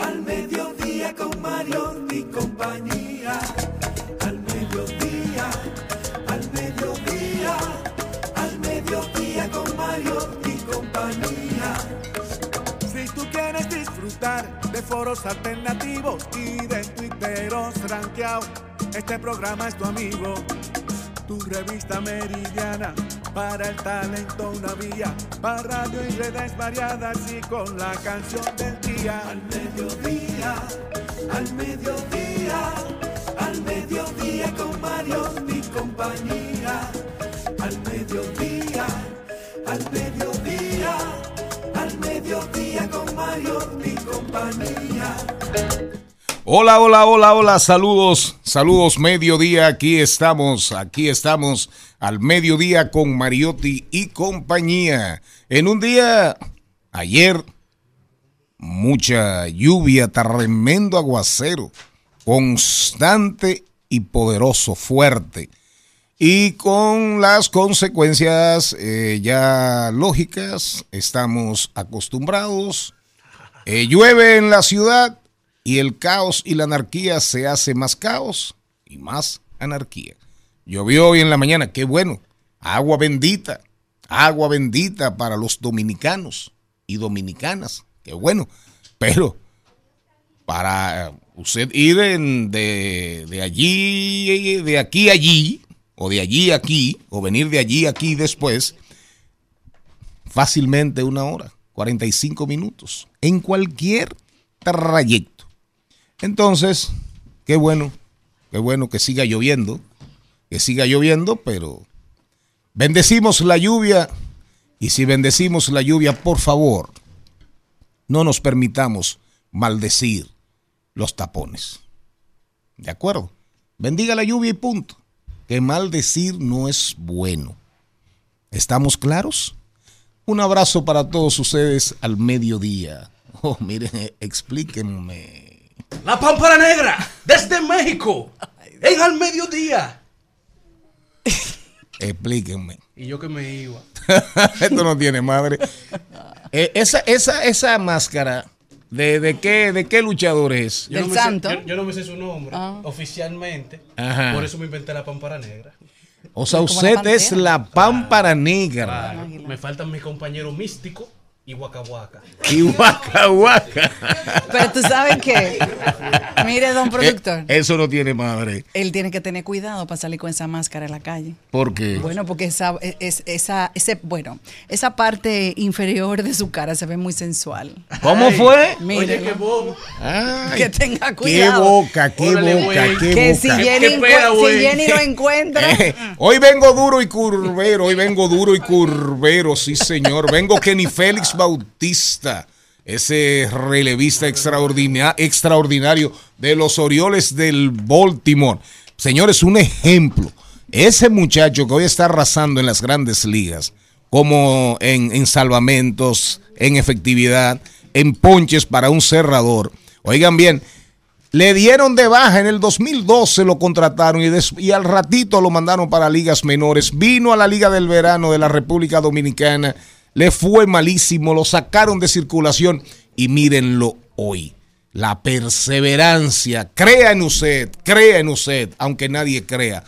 al mediodía con Mariotti y compañía. Al mediodía, al mediodía, al mediodía con Mariotti y compañía. Si tú quieres disfrutar de foros alternativos y de tuiteros rankeados, este programa es tu amigo. Tu revista meridiana, para el talento una vía, para radio y redes variadas y con la canción del día. Al mediodía, al mediodía, al mediodía con Mario y compañía. Al mediodía, al mediodía, al mediodía con Mario y compañía. Hola, hola, hola, hola, saludos, saludos, mediodía, aquí estamos, aquí estamos al mediodía con Mariotti y compañía. En un día, ayer, mucha lluvia, tremendo aguacero, constante y poderoso, fuerte. Y con las consecuencias eh, ya lógicas, estamos acostumbrados. Eh, llueve en la ciudad, y el caos y la anarquía se hace más caos y más anarquía. Llovió hoy en la mañana, qué bueno. Agua bendita, agua bendita para los dominicanos y dominicanas, qué bueno. Pero para usted ir de, de allí, de aquí a allí, o de allí a aquí, o venir de allí a aquí después, fácilmente una hora, 45 minutos, en cualquier trayecto. Entonces, qué bueno, qué bueno que siga lloviendo, que siga lloviendo, pero bendecimos la lluvia y si bendecimos la lluvia, por favor, no nos permitamos maldecir los tapones. ¿De acuerdo? Bendiga la lluvia y punto. Que maldecir no es bueno. ¿Estamos claros? Un abrazo para todos ustedes al mediodía. Oh, miren, explíquenme. La Pámpara Negra, desde México, en al mediodía. Explíquenme. Y yo que me iba. Esto no tiene madre. Eh, esa, esa, esa máscara, ¿de, de, qué, ¿de qué luchador es? Yo Del no me sé- santo. yo, yo no me sé su nombre Ah. oficialmente. Ajá. Por eso me inventé la Pámpara Negra. O sea, la usted es la pámpara negra. Claro, me faltan mis compañeros místicos y Huacahuaca. Y. Pero tú sabes que, mire, don productor, Eh, Eso no tiene madre. él tiene que tener cuidado para salir con esa máscara en la calle. Porque Bueno, porque esa, es, esa, ese, bueno, esa parte inferior de su cara se ve muy sensual. ¿Cómo Ay, fue? Mire, Oye, qué bobo. Ay, Que tenga Qué cuidado. boca, qué Órale, boca, güey. qué que boca. si Qué- Jenny, qué pena, si. Jenny lo encuentra, Eh, hoy vengo duro y curvero, hoy vengo duro y curvero, sí señor. Vengo Kenny Félix Bautista, ese relevista extraordina- extraordinario de los Orioles del Baltimore. Señores, un ejemplo. Ese muchacho que hoy está arrasando en las grandes ligas, como en, en salvamentos, en efectividad, en ponches para un cerrador. Oigan bien, le dieron de baja en el 2012, lo contrataron y, y al ratito lo mandaron para ligas menores. Vino a la Liga del Verano de la República Dominicana, le fue malísimo, lo sacaron de circulación y mírenlo hoy. La perseverancia, crea en usted, crea en usted, aunque nadie crea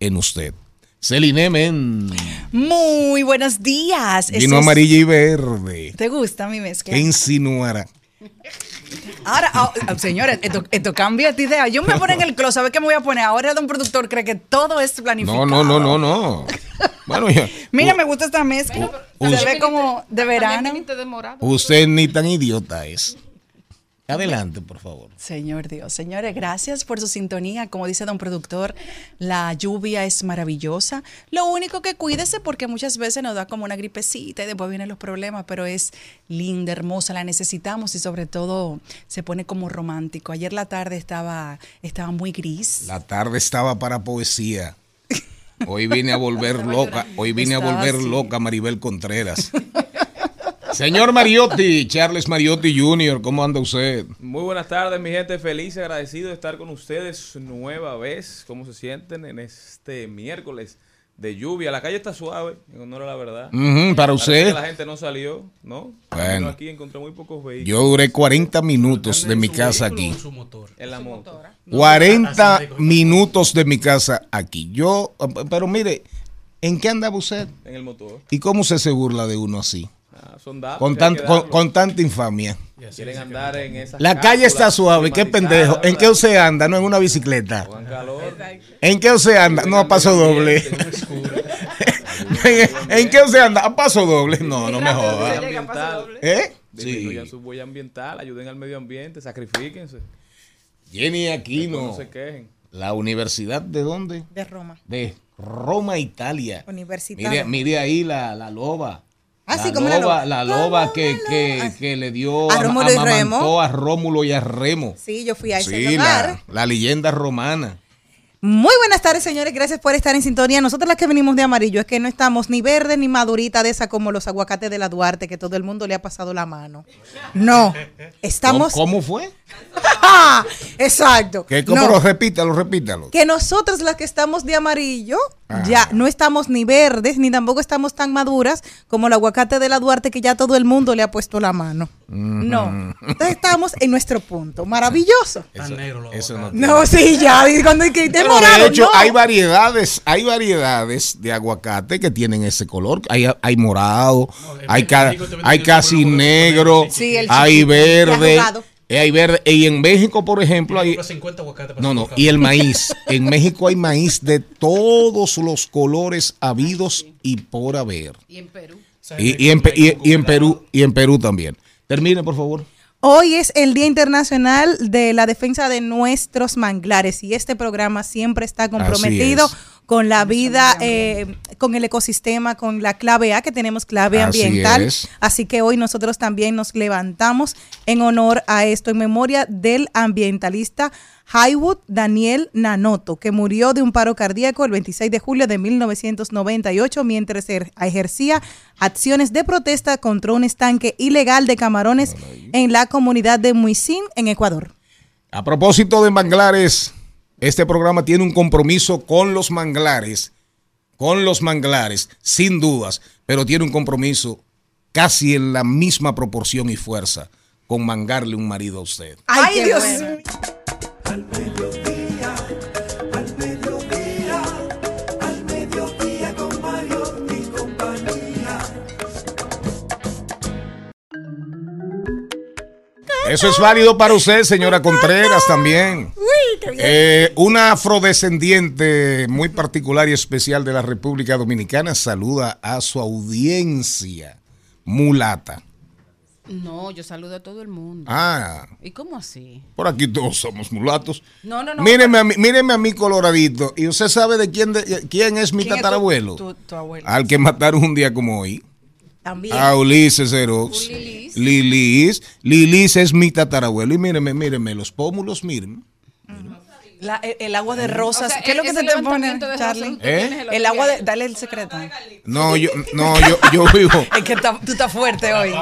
en usted. Celine Men, muy buenos días. vino Eso es- amarilla y verde. ¿Te gusta mi mezcla? ¿Qué insinuará? Ahora, ah, ah, señores, esto, esto cambia de idea. Yo me voy a poner en el closet, a ver qué me voy a poner. Ahora don productor cree que todo es planificado. No, no, no, no, no. Bueno, ya. Mira, me gusta esta mezcla. Us- Se ve como de verano. También de morado. Usted ni tan idiota es. Adelante, por favor. Señor Dios, señores, gracias por su sintonía. Como dice don productor, la lluvia es maravillosa. Lo único que cuídese porque muchas veces nos da como una gripecita y después vienen los problemas, pero es linda, hermosa, la necesitamos y sobre todo se pone como romántico. Ayer la tarde estaba, estaba muy gris. La tarde estaba para poesía. Hoy vine a volver loca, hoy vine a volver así. loca Maribel Contreras. Señor Mariotti, Charles Mariotti Jr., ¿cómo anda usted? Muy buenas tardes, mi gente. Feliz y agradecido de estar con ustedes nueva vez. ¿Cómo se sienten en este miércoles de lluvia? La calle está suave, en honor a la verdad. Para usted. que la gente no salió, ¿no? Bueno. Aquí encontré muy pocos vehículos Yo duré 40 minutos de mi casa aquí. Su motor. en la moto. 40 minutos de mi casa aquí. Yo, pero mire, ¿en qué andaba usted? En el motor. ¿Y cómo se se burla de uno así? Ah, son datos Con, tan- con, con tanta infamia. Quieren andar en esa La calle está suave, qué pendejo. ¿En qué usted anda? No en una bicicleta. Calor. ¿En qué usted anda? No, a paso doble. ¿En, qué usted anda? A paso doble. No, no me joda. ambiental. ¿Eh? Disminuyan Sí. su huella ambiental, ayuden al medio ambiente, sacrifíquense. Jenny No Aquino, se quejen. la universidad de dónde? De Roma. De Roma, Italia. Universitario. Mire, mire ahí la, la loba. Ah, la ¿cómo la loba? La loba ¿Cómo que, la que, loba? que le dio, A Rómulo y amamantó Remo. a Rómulo y a Remo. Sí, yo fui a ese Sí, lugar. la, la leyenda romana. Muy buenas tardes, señores. Gracias por estar en sintonía. Nosotros las que venimos de amarillo es que no estamos ni verde ni madurita de esa como los aguacates de la Duarte, que todo el mundo le ha pasado la mano. No, estamos... ¿Cómo, cómo fue? ¡Ah! Exacto. ¿Qué, cómo No. lo repítalo, repítalo. que nosotros las que estamos de amarillo Ah. ya no estamos ni verdes ni tampoco estamos tan maduras como el aguacate de la Duarte que ya todo el mundo le ha puesto la mano. No. Entonces estamos en nuestro punto. Maravilloso. Tan negro los Eso no No, sí, ya. Cuando hay que morado, de hecho, no. hay variedades, hay variedades de aguacate que tienen ese color. Hay, hay morado, hay, ca- hay casi negro, Sí, hay verde, eh, hay verde. Y en México, por ejemplo, hay... Compra 50 aguacates para No, no, y el maíz. En México hay maíz de todos los colores habidos y por haber. Y en Perú. Y, y en, y- y en. Perú, y en Perú también. Termine, por favor. Hoy es el Día Internacional de la Defensa de Nuestros Manglares y este programa siempre está comprometido es. con la vida, eh, con el ecosistema, con la clave A que tenemos clave Así ambiental. es. Así que hoy nosotros también nos levantamos en honor a esto, en memoria del ambientalista Haywood Daniel Nanoto, que murió de un paro cardíaco el 26 de julio de 1998 mientras er- ejercía acciones de protesta contra un estanque ilegal de camarones en la comunidad de Muisín, en Ecuador. A propósito de manglares, este programa tiene un compromiso con los manglares, con los manglares, sin dudas, pero tiene un compromiso casi en la misma proporción y fuerza con mangarle un marido a usted. ¡Ay, Dios mío! Al mediodía, al mediodía, al mediodía con Mario y compañía. Eso es válido para usted, señora Contreras, también. Eh, una afrodescendiente muy particular y especial de la República Dominicana saluda a su audiencia mulata. No, yo saludo a todo el mundo. Ah, ¿Y cómo así? por aquí todos somos mulatos. No, no, no. Míreme a mí, míreme a mí coloradito. ¿Y usted sabe de quién, de- quién es mi ¿Quién es tu- tatarabuelo? tu- tu abuelo? Al que mataron un día como hoy. También. A Ulises Erox. Lilis. Lilis. Lilis es mi tatarabuelo. Y míreme, míreme los pómulos, mírenme. La- el, el agua de rosas. O sea, ¿Qué es lo que ese se te pone, Charlie? ¿Eh? el agua de. Dale el secreto. No, yo, no, yo, yo vivo. Es que tú estás fuerte hoy.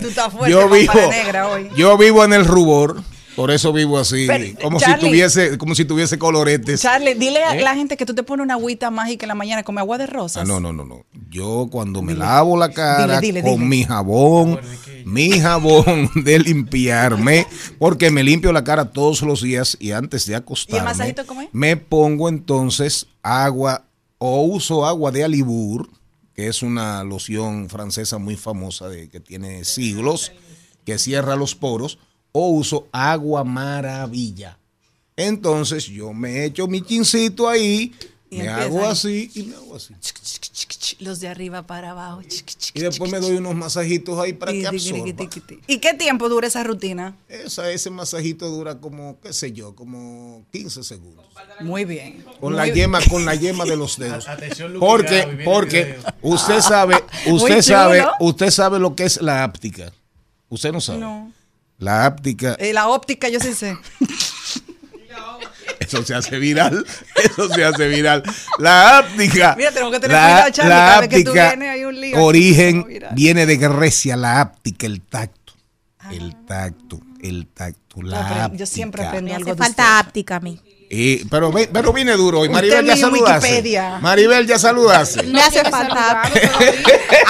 Tú estás fuerte, Yo vivo, negra hoy. yo vivo en el rubor. Por eso vivo así. Pero, como Charlie. si tuviese, como si tuviese coloretes. Charlie, dile a ¿Eh? la gente que tú te pones una agüita mágica en la mañana con agua de rosas. Ah, no, no, no, no. Yo cuando me lavo la cara Dile, dile, con mi jabón, mi jabón de limpiarme, porque me limpio la cara todos los días y antes de acostarme, masajito cómo es? me pongo entonces agua o uso agua de Alibur, que es una loción francesa muy famosa de que tiene siglos, que cierra los poros, o uso agua maravilla. Entonces yo me echo mi chincito ahí, Y me hago ahí. así y me hago así. Los de arriba para abajo. Y después me doy unos masajitos ahí para que absorba. ¿Y qué tiempo dura esa rutina? Esa, ese masajito dura como, qué sé yo, como 15 segundos. Muy bien. Con Muy la bien. yema, con la yema de los dedos. Porque, porque usted sabe, usted sabe, usted sabe lo que es la áptica. Usted no sabe. No. La áptica, Eh, la óptica yo sí sé. eso se hace viral, eso se hace viral. La áptica, Mira, tenemos que tener la, cuidado, Charlie, la cada vez que tú áptica, vienes hay un lío. origen viene de Grecia, la áptica, el tacto, el tacto, el tacto, la No, áptica. yo siempre aprendo Me algo hace de falta áptica a mí. Y- pero, pero viene duro. Y Usted Maribel ya saludaste. Wikipedia. Maribel ya saludaste. Me hace falta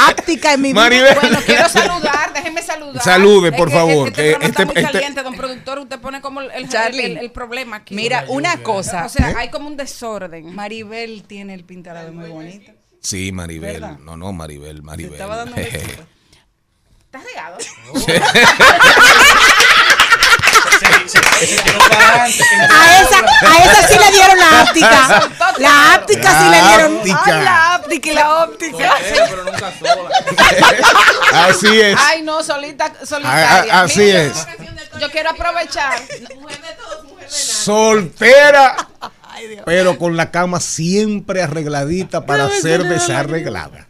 áptica. en mi vida. Maribel. Bueno, quiero saludar, déjeme saludar. Salude, Es por que favor, Este, que programa este- está muy este- caliente, don productor. Usted pone como el, el, el- el problema aquí. Mira, una cosa. o sea, hay como un desorden. Maribel tiene el pintarado muy bonito. Sí, Maribel. ¿Verdad? No, no, Maribel, Maribel. estaba dando. ¿Estás regado? Se tiró para adelante. A esa, a esa sí le dieron la áptica. La áptica sí le dieron. Ay, la óptica y la óptica. Soltero, pero nunca sola. Así es. Ay, no, solita, A- solitaria. a- así Mira, es. Yo quiero aprovechar. Soltera. Pero con la cama siempre arregladita para ser desarreglada.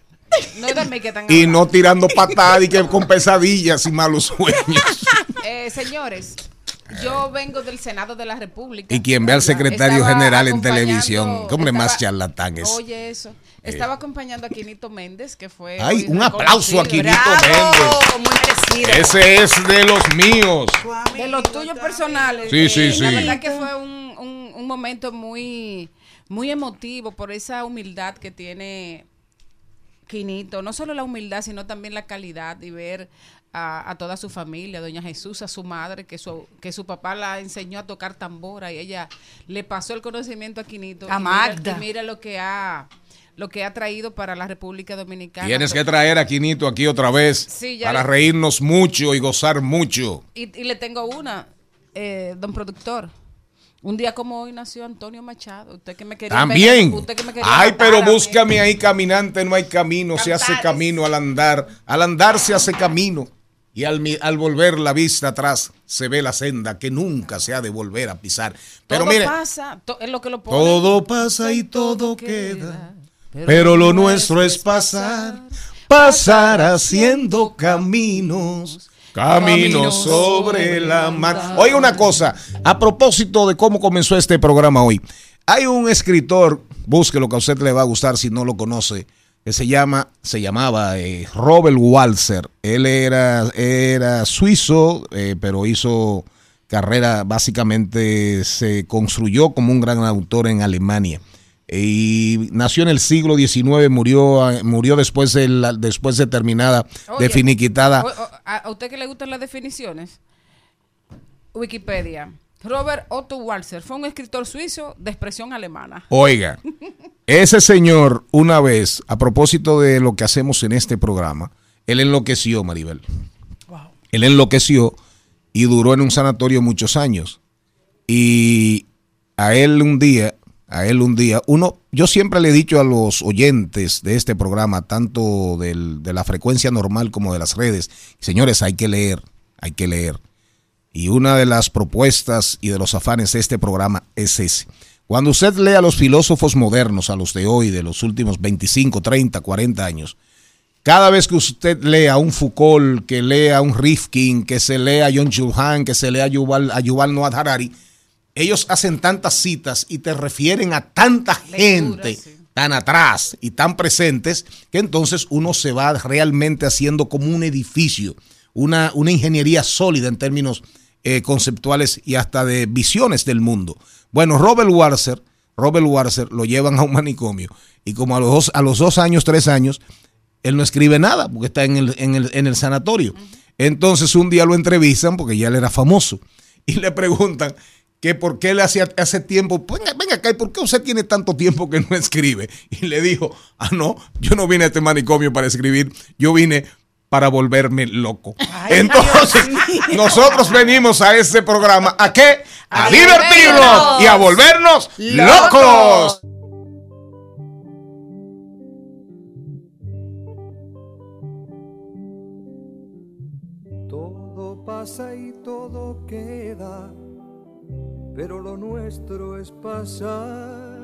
No que están Y no tirando patadas y que con pesadillas y malos sueños. Eh, señores, yo vengo del Senado de la República. Y quien ve al secretario Estaba general en televisión, qué hombre más charlatán es. Oye, eso. Estaba acompañando a Quinito Méndez, que fue. Ay, un aplauso a. Quinito Méndez. muy merecido. Ese es de los míos. De los tuyos personales. Sí, sí, Eh, La sí. verdad que fue un, un- un momento muy, muy emotivo por esa humildad que tiene Quinito. No solo la humildad, sino también la calidad y ver a, a toda su familia, Doña Jesús, a su madre, que su, que su papá la enseñó a tocar tambora y ella le pasó el conocimiento a Quinito. A Y mira- Magda. y mira lo que ha lo que ha traído para la República Dominicana. Tienes que traer a Quinito aquí otra vez Sí, ya para le- reírnos mucho y gozar mucho. Y, y le tengo una, eh, don productor. Un día como hoy nació Antonio Machado. Usted que me quería También. usted que me quería Ay, matar pero búscame ahí caminante, no hay camino, se hace camino al andar. Al andar se hace camino. Y al, volver la vista atrás se ve la senda que nunca se ha de volver a pisar. Pero todo mire, pasa, to- es lo que lo pone. todo pasa y todo queda. Pero lo nuestro es pasar, pasar haciendo caminos, caminos sobre la mar. Oiga una cosa, a propósito de cómo comenzó este programa hoy, hay un escritor, búsquelo que a usted le va a gustar si no lo conoce, que se llama, se llamaba eh, Robert Walser. Él era, era suizo, eh, pero hizo carrera, básicamente se construyó como un gran autor en Alemania. Y nació en el siglo XIX, murió, eh, murió después de, la- después de terminada, Oye, de finiquitada. o- o- a, a usted que le gustan las definiciones? Wikipedia. Robert Otto Walser fue un escritor suizo de expresión alemana. Oiga, ese señor, una vez, a propósito de lo que hacemos en este programa, él enloqueció, Maribel. Él enloqueció y duró en un sanatorio muchos años. Y a él un día, a él un día, uno, yo siempre le he dicho a los oyentes de este programa, tanto del- de la frecuencia normal como de las redes, señores, hay que leer, hay que leer. Y una de las propuestas y de los afanes de este programa es ese. Cuando usted lee a los filósofos modernos, a los de hoy, de los últimos 25, 30, 40 años, cada vez que usted lea a un Foucault, que lea a un Rifkin, que se lea a John Chulhan, que se lea a Yuval, a Yuval Noah Harari, ellos hacen tantas citas y te refieren a tanta gente tan atrás y tan presentes que entonces uno se va realmente haciendo como un edificio, una, una ingeniería sólida en términos eh, conceptuales y hasta de visiones del mundo. Bueno, Robert Warser, Robert Warser lo llevan a un manicomio y como a los dos, a los dos años, tres años, él no escribe nada porque está en el, en el, en el sanatorio. Entonces un día lo entrevistan porque ya él era famoso y le preguntan que por qué le hacía hace tiempo, venga, venga acá, ¿y por qué usted tiene tanto tiempo que no escribe? Y le dijo, ah, no, yo no vine a este manicomio para escribir, yo vine para volverme loco. Entonces, nosotros venimos a este programa a qué? A, divertirnos, y a volvernos locos. Todo pasa y todo queda, pero lo nuestro es pasar,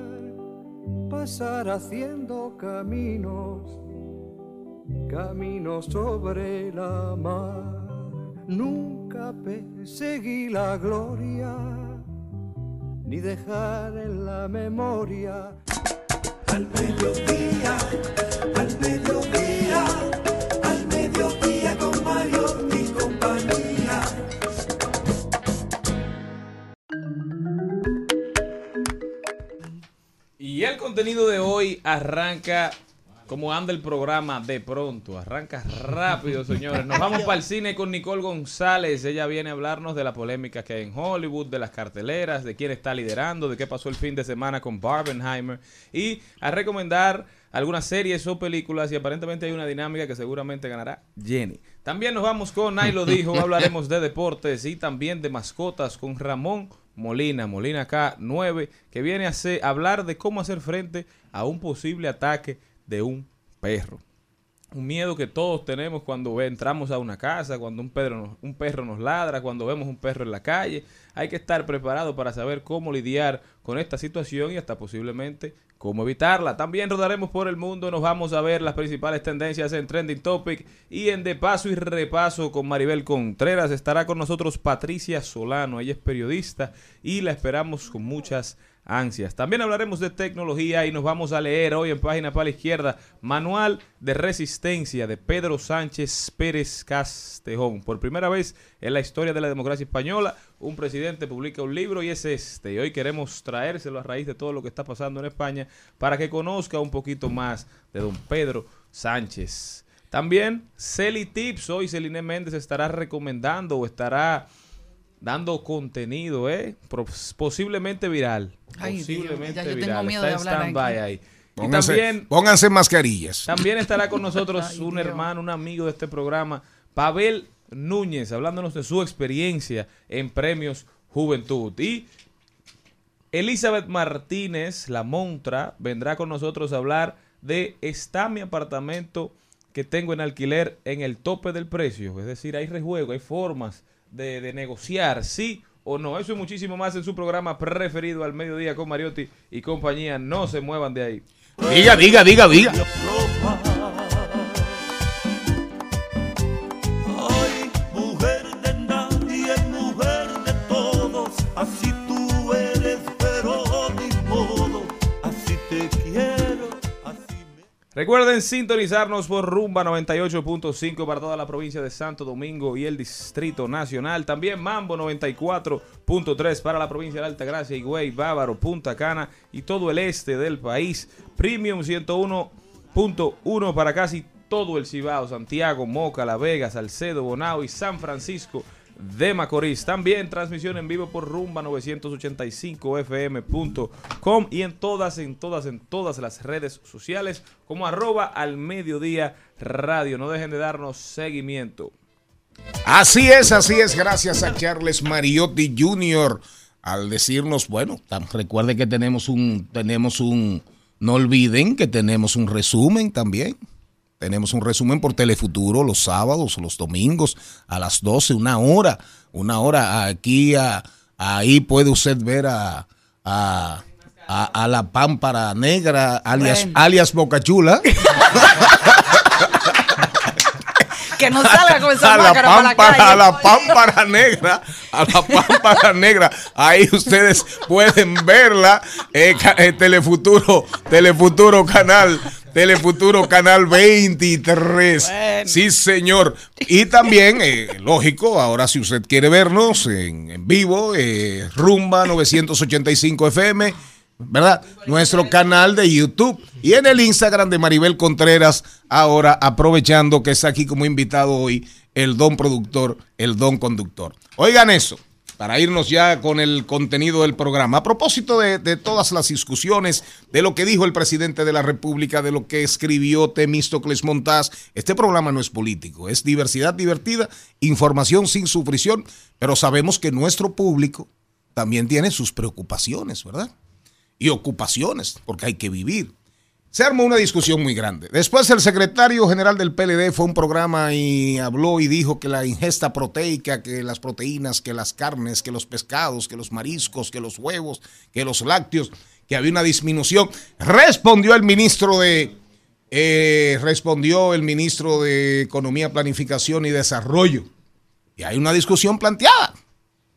pasar haciendo caminos caminos sobre la mar. Nunca perseguí la gloria, ni dejar en la memoria Al mediodía, al mediodía, al mediodía con Mario y compañía. Y el contenido de hoy arranca como anda el programa de pronto. Arranca rápido, señores. Nos vamos para el cine con Nicole González. Ella viene a hablarnos de la polémica que hay en Hollywood, de las carteleras, de quién está liderando, de qué pasó el fin de semana con Barbenheimer y a recomendar algunas series o películas y aparentemente hay una dinámica que seguramente ganará Jenny. También nos vamos con Nay lo dijo, hablaremos de deportes y también de mascotas con Ramón Molina, Molina K9, que viene a hacer- a hablar de cómo hacer frente a un posible ataque de un perro. Un miedo que todos tenemos cuando entramos a una casa, cuando un perro, nos, un perro nos ladra, cuando vemos un perro en la calle. Hay que estar preparado para saber cómo lidiar con esta situación y hasta posiblemente cómo evitarla. También rodaremos por el mundo, nos vamos a ver las principales tendencias en Trending Topic y en De Paso y Repaso con Maribel Contreras. Estará con nosotros Patricia Solano, ella es periodista y la esperamos con muchas ansias. También hablaremos de tecnología y nos vamos a leer hoy en página para la izquierda Manual de Resistencia de Pedro Sánchez Pérez Castejón. Por primera vez en la historia de la democracia española, un presidente publica un libro y es este. Y hoy queremos traérselo a raíz de todo lo que está pasando en España para que conozca un poquito más de don Pedro Sánchez. También Celi Tips. Hoy Celine Méndez estará recomendando o estará dando contenido, ¿eh? Pro- posiblemente viral. Ay, Dios, posiblemente ya yo tengo viral. miedo Está de en stand-by ahí. Y Pónganse, también, pónganse mascarillas. también estará con nosotros Ay, un Dios. hermano, un amigo de este programa, Pavel Núñez, hablándonos de su experiencia en premios Juventud. Y Elizabeth Martínez, la montra, vendrá con nosotros a hablar de está mi apartamento que tengo en alquiler en el tope del precio. Es decir, hay rejuego, hay formas de, de negociar, sí o no. Eso y muchísimo más en su programa preferido al mediodía con Mariotti y compañía. No se muevan de ahí. Diga, diga, diga, diga. Recuerden sintonizarnos por Rumba 98.5 para toda la provincia de Santo Domingo y el Distrito Nacional. También Mambo 94.3 para la provincia de Altagracia, Higüey, Bávaro, Punta Cana y todo el este del país. Premium 101.1 para casi todo el Cibao, Santiago, Moca, La Vega, Salcedo, Bonao y San Francisco de Macorís. También transmisión en vivo por rumba985fm.com y en todas, en todas, en todas las redes sociales como arroba al mediodía radio. No dejen de darnos seguimiento. Así es, así es. Gracias a Charles Mariotti Jr. al decirnos, bueno, recuerde que tenemos un, tenemos un, no olviden que tenemos un resumen también. Tenemos un resumen por Telefuturo los sábados, los domingos, a las 12, una hora, una hora. Aquí, a- ahí puede usted ver a, a, a- a la pámpara negra, alias, Bueno. alias Bocachula. Que no salga con esa a la máscara para la pámpara, a la pámpara negra, a la pámpara negra. Ahí ustedes pueden verla. eh, eh, Telefuturo, Telefuturo Canal, Telefuturo Canal 23. Sí, señor. Y también, eh, lógico, ahora si usted quiere vernos en, en vivo, eh, Rumba 985 FM. ¿Verdad? Nuestro canal de YouTube y en el Instagram de Maribel Contreras, ahora aprovechando que está aquí como invitado hoy el don productor, el don conductor. Oigan eso, para irnos ya con el contenido del programa. A propósito de, todas las discusiones, de lo que dijo el presidente de la República, de lo que escribió Temístocles Montaz, este programa no es político, es diversidad divertida, información sin sufrición, pero sabemos que nuestro público también tiene sus preocupaciones, ¿verdad? y ocupaciones, porque hay que vivir. Se armó una discusión muy grande. Después el secretario general del PLD fue a un programa y habló y dijo que la ingesta proteica, que las proteínas, que las carnes, que los pescados, que los mariscos, que los huevos, que los lácteos, que había una disminución. Respondió el ministro de eh, respondió el ministro de Economía, Planificación y Desarrollo. Y hay una discusión planteada.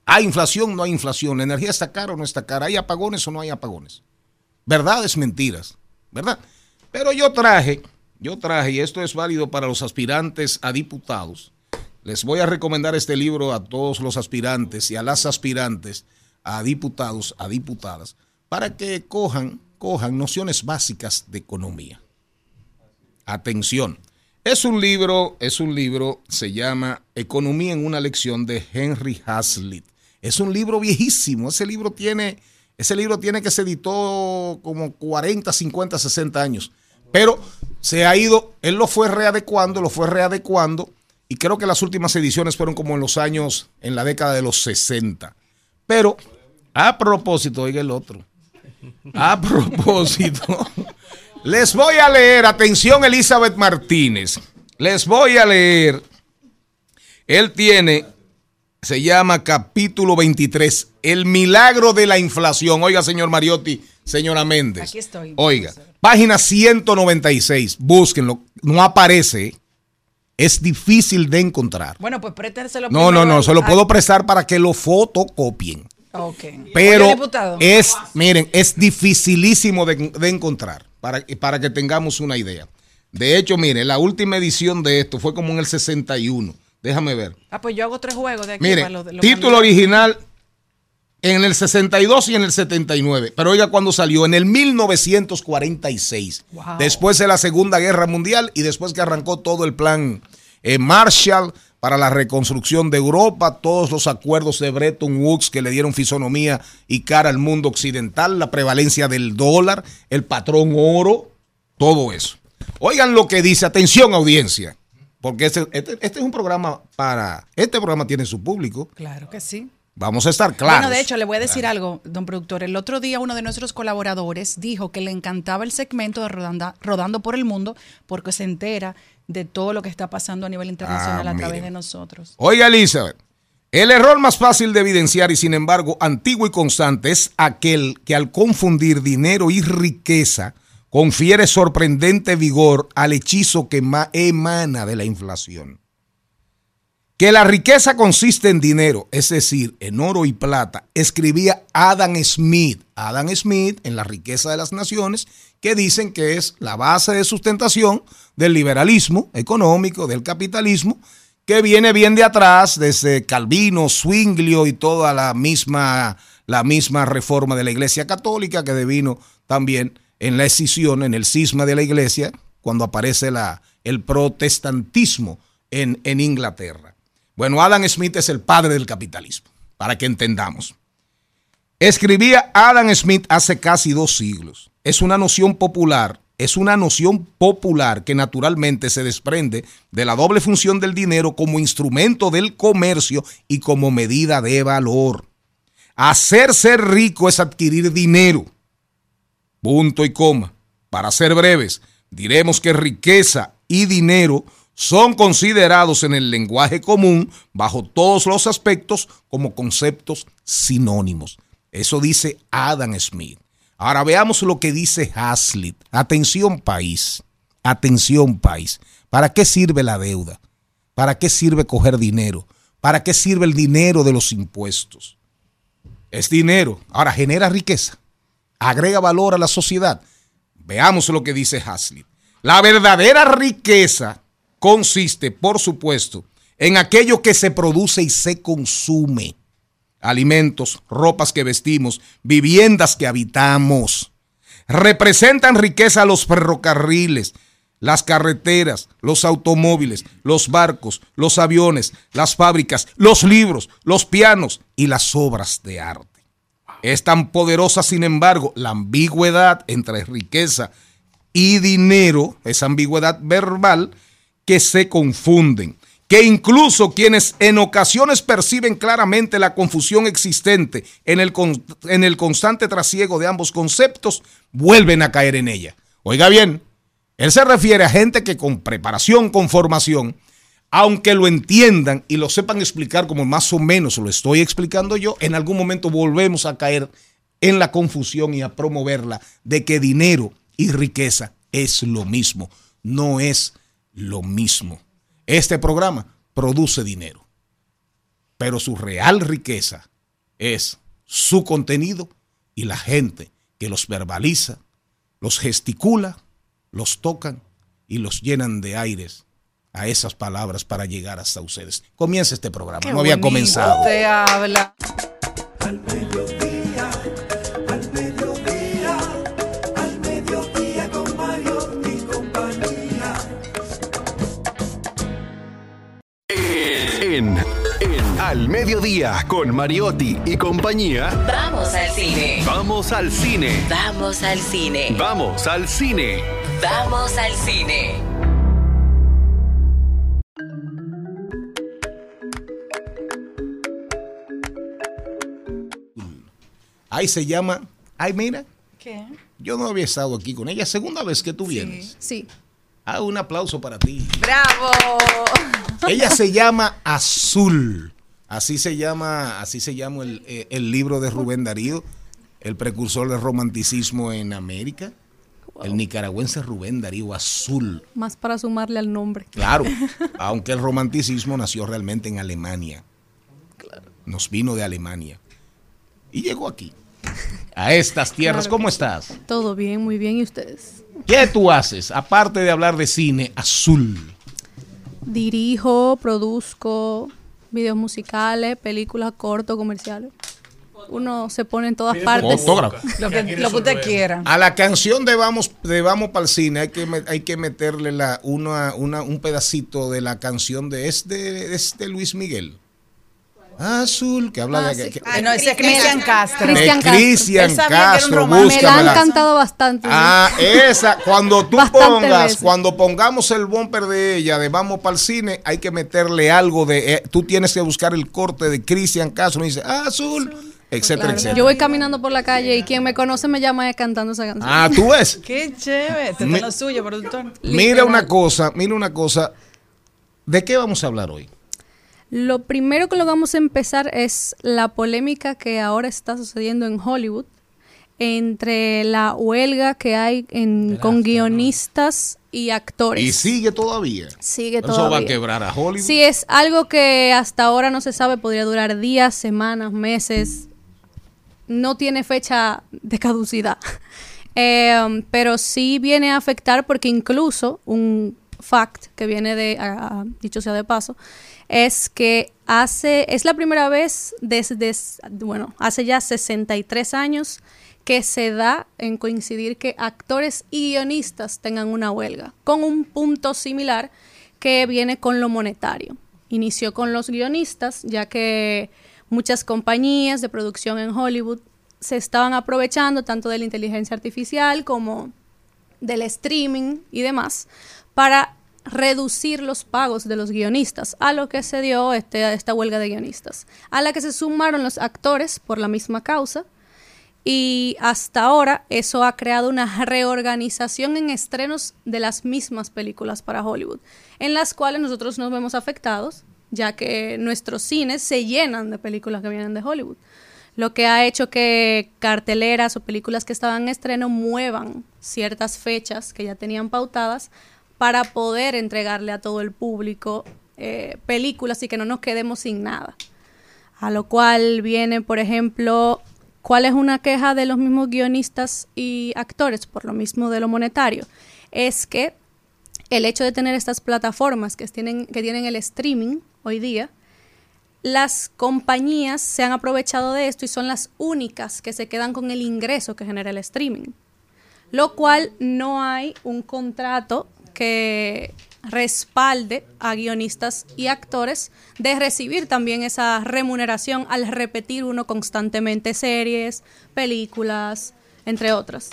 ¿Hay inflación? No hay inflación. ¿La energía está cara o no está cara? ¿Hay apagones o no hay apagones? Verdades, mentiras. ¿Verdad? Pero yo traje, yo traje, y esto es válido para los aspirantes a diputados. Les voy a recomendar este libro a todos los aspirantes y a las aspirantes a diputados, a diputadas, para que cojan, cojan nociones básicas de economía. Atención. Es un libro, es un libro, se llama Economía en una lección de Henry Hazlitt. Es un libro viejísimo. Ese libro tiene, ese libro tiene que se editó como 40, 50, 60 años. Pero se ha ido, él lo fue readecuando, lo fue readecuando, y creo que las últimas ediciones fueron como en los años, en la década de los 60. Pero, a propósito, oiga el otro. A propósito, les voy a leer, atención Elizabeth Martínez, les voy a leer, él tiene, se llama capítulo 23, el milagro de la inflación. Oiga, señor Mariotti, señora Méndez. Aquí estoy. Oiga, página 196, búsquenlo, no aparece, es difícil de encontrar. Bueno, pues préstenselo No, no, no, se lo puedo prestar para que lo fotocopien. Ok. Pero Oye, es, miren, es dificilísimo de, de encontrar para, para que tengamos una idea. De hecho, mire, la última edición de esto fue como en el 61. Déjame ver. Ah, pues yo hago tres juegos de aquí Mire, para los- los título original en el 62 y en el 79. Pero oiga cuando salió, en el 1946. Wow. Después de la Segunda Guerra Mundial y después que arrancó todo el plan eh, Marshall para la reconstrucción de Europa, todos los acuerdos de Bretton Woods que le dieron fisonomía y cara al mundo occidental, la prevalencia del dólar, el patrón oro, todo eso. Oigan lo que dice, atención audiencia, porque este, este- este es un programa para, este programa tiene su público, Claro que sí. vamos a estar claros. Bueno, de hecho, le voy a decir algo, don productor. El otro día uno de nuestros colaboradores dijo que le encantaba el segmento de Rodanda- Rodando por el Mundo porque se entera de todo lo que está pasando a nivel internacional Ah, a través de nosotros. Oiga, Elizabeth, el error más fácil de evidenciar y sin embargo antiguo y constante es aquel que al confundir dinero y riqueza confiere sorprendente vigor al hechizo que ma- emana de la inflación. Que la riqueza consiste en dinero, es decir, en oro y plata, escribía Adam Smith. Adam Smith en La riqueza de las naciones, que dicen que es la base de sustentación del liberalismo económico, del capitalismo, que viene bien de atrás, desde Calvino, Zwinglio y toda la misma, la misma reforma de la Iglesia Católica, que devino también en la escisión, en el cisma de la Iglesia, cuando aparece la, el protestantismo en, en Inglaterra. Bueno, Adam Smith es el padre del capitalismo, para que entendamos. Escribía Adam Smith hace casi dos siglos. Es una noción popular, es una noción popular que naturalmente se desprende de la doble función del dinero como instrumento del comercio y como medida de valor. Hacerse rico es adquirir dinero. Punto y coma. Para ser breves, diremos que riqueza y dinero son considerados en el lenguaje común, bajo todos los aspectos, como conceptos sinónimos. Eso dice Adam Smith. Ahora veamos lo que dice Hazlitt. Atención país, atención país. ¿Para qué sirve la deuda? ¿Para qué sirve coger dinero? ¿Para qué sirve el dinero de los impuestos? Es dinero. Ahora genera riqueza. Agrega valor a la sociedad. Veamos lo que dice Hazlitt. La verdadera riqueza consiste, por supuesto, en aquello que se produce y se consume. Alimentos, ropas que vestimos, viviendas que habitamos. Representan riqueza los ferrocarriles, las carreteras, los automóviles, los barcos, los aviones, las fábricas, los libros, los pianos y las obras de arte. Es tan poderosa, sin embargo, la ambigüedad entre riqueza y dinero, esa ambigüedad verbal, que se confunden, que incluso quienes en ocasiones perciben claramente la confusión existente en el, en el constante trasiego de ambos conceptos, vuelven a caer en ella. Oiga bien, él se refiere a gente que con preparación, con formación, aunque lo entiendan y lo sepan explicar como más o menos lo estoy explicando yo, en algún momento volvemos a caer en la confusión y a promoverla de que dinero y riqueza es lo mismo. No es lo mismo. Este programa produce dinero, pero su real riqueza es su contenido y la gente que los verbaliza, los gesticula, los tocan y los llenan de aires a esas palabras para llegar hasta ustedes. Comienza este programa, Qué no había comenzado. Te habla. Al mediodía, al mediodía, al mediodía con Mario y compañía. En, en Al Mediodía con Mariotti y compañía. Vamos al cine. Vamos al cine. Vamos al cine. Vamos al cine. Vamos al cine. Ahí se llama, ay mira, ¿Qué? yo no había estado aquí con ella, segunda vez que tú vienes. Sí. Ah, un aplauso para ti. ¡Bravo! Ella se llama Azul. Así se llama, así se llama el, eh, el libro de Rubén Darío, el precursor del romanticismo en América. El nicaragüense Rubén Darío Azul. Más para sumarle al nombre. Claro, aunque el romanticismo nació realmente en Alemania. Nos vino de Alemania. Y llegó aquí, a estas tierras. Claro ¿Cómo sí. estás? Todo bien, muy bien. ¿Y ustedes? ¿Qué tú haces, aparte de hablar de cine, Azul? Dirijo, produzco videos musicales, películas, cortos, comerciales. Uno se pone en todas partes. Fotógrafo. Lo que, lo que usted quiera. A la canción de Vamos, de Vamos para el cine hay que, hay que meterle la, una, una- un pedacito de la canción de este, este Luis Miguel. Azul, que habla Ah, de... sí. que- Ah, no, ese es Cristian Castro. de Cristian Castro. Cristian que Castro. Me la han cantado bastante. Ah, esa, cuando tú pongas, veces. cuando pongamos el bumper de ella, de Vamos para el cine, hay que meterle algo de, eh, tú tienes que buscar el corte de Cristian Castro, y dice, Azul, etcétera, Claro. etcétera. Yo voy caminando por la calle y quien me conoce me llama cantando esa canción. Ah, tú ves. Qué chévere. Este es lo suyo, productor. Mira Literal. una cosa, mira una cosa. ¿De qué vamos a hablar hoy? Lo primero que lo vamos a empezar es la polémica que ahora está sucediendo en Hollywood entre la huelga que hay en, con guionistas y actores. Y sigue todavía. Sigue Eso va a todavía. quebrar a Hollywood. Sí, es algo que hasta ahora no se sabe, podría durar días, semanas, meses. No tiene fecha de caducidad. Eh, pero sí viene a afectar porque incluso un fact que viene de, a- a- dicho sea de paso, es que hace, es la primera vez desde, bueno, hace ya 63 años que se da en coincidir que actores y guionistas tengan una huelga, con un punto similar que viene con lo monetario. Inició con los guionistas, ya que muchas compañías de producción en Hollywood se estaban aprovechando tanto de la inteligencia artificial como del streaming y demás para reducir los pagos de los guionistas, a lo que se dio este, esta huelga de guionistas, a la que se sumaron los actores por la misma causa, y hasta ahora eso ha creado una reorganización en estrenos de las mismas películas para Hollywood, en las cuales nosotros nos vemos afectados, ya que nuestros cines se llenan de películas que vienen de Hollywood, lo que ha hecho que carteleras o películas que estaban en estreno muevan ciertas fechas que ya tenían pautadas para poder entregarle a todo el público eh, películas y que no nos quedemos sin nada. A lo cual viene, por ejemplo, ¿cuál es una queja de los mismos guionistas y actores por lo mismo de lo monetario? Es que el hecho de tener estas plataformas que tienen, que tienen el streaming hoy día, las compañías se han aprovechado de esto y son las únicas que se quedan con el ingreso que genera el streaming. Lo cual no hay un contrato que respalde a guionistas y actores de recibir también esa remuneración al repetir uno constantemente series, películas, entre otras.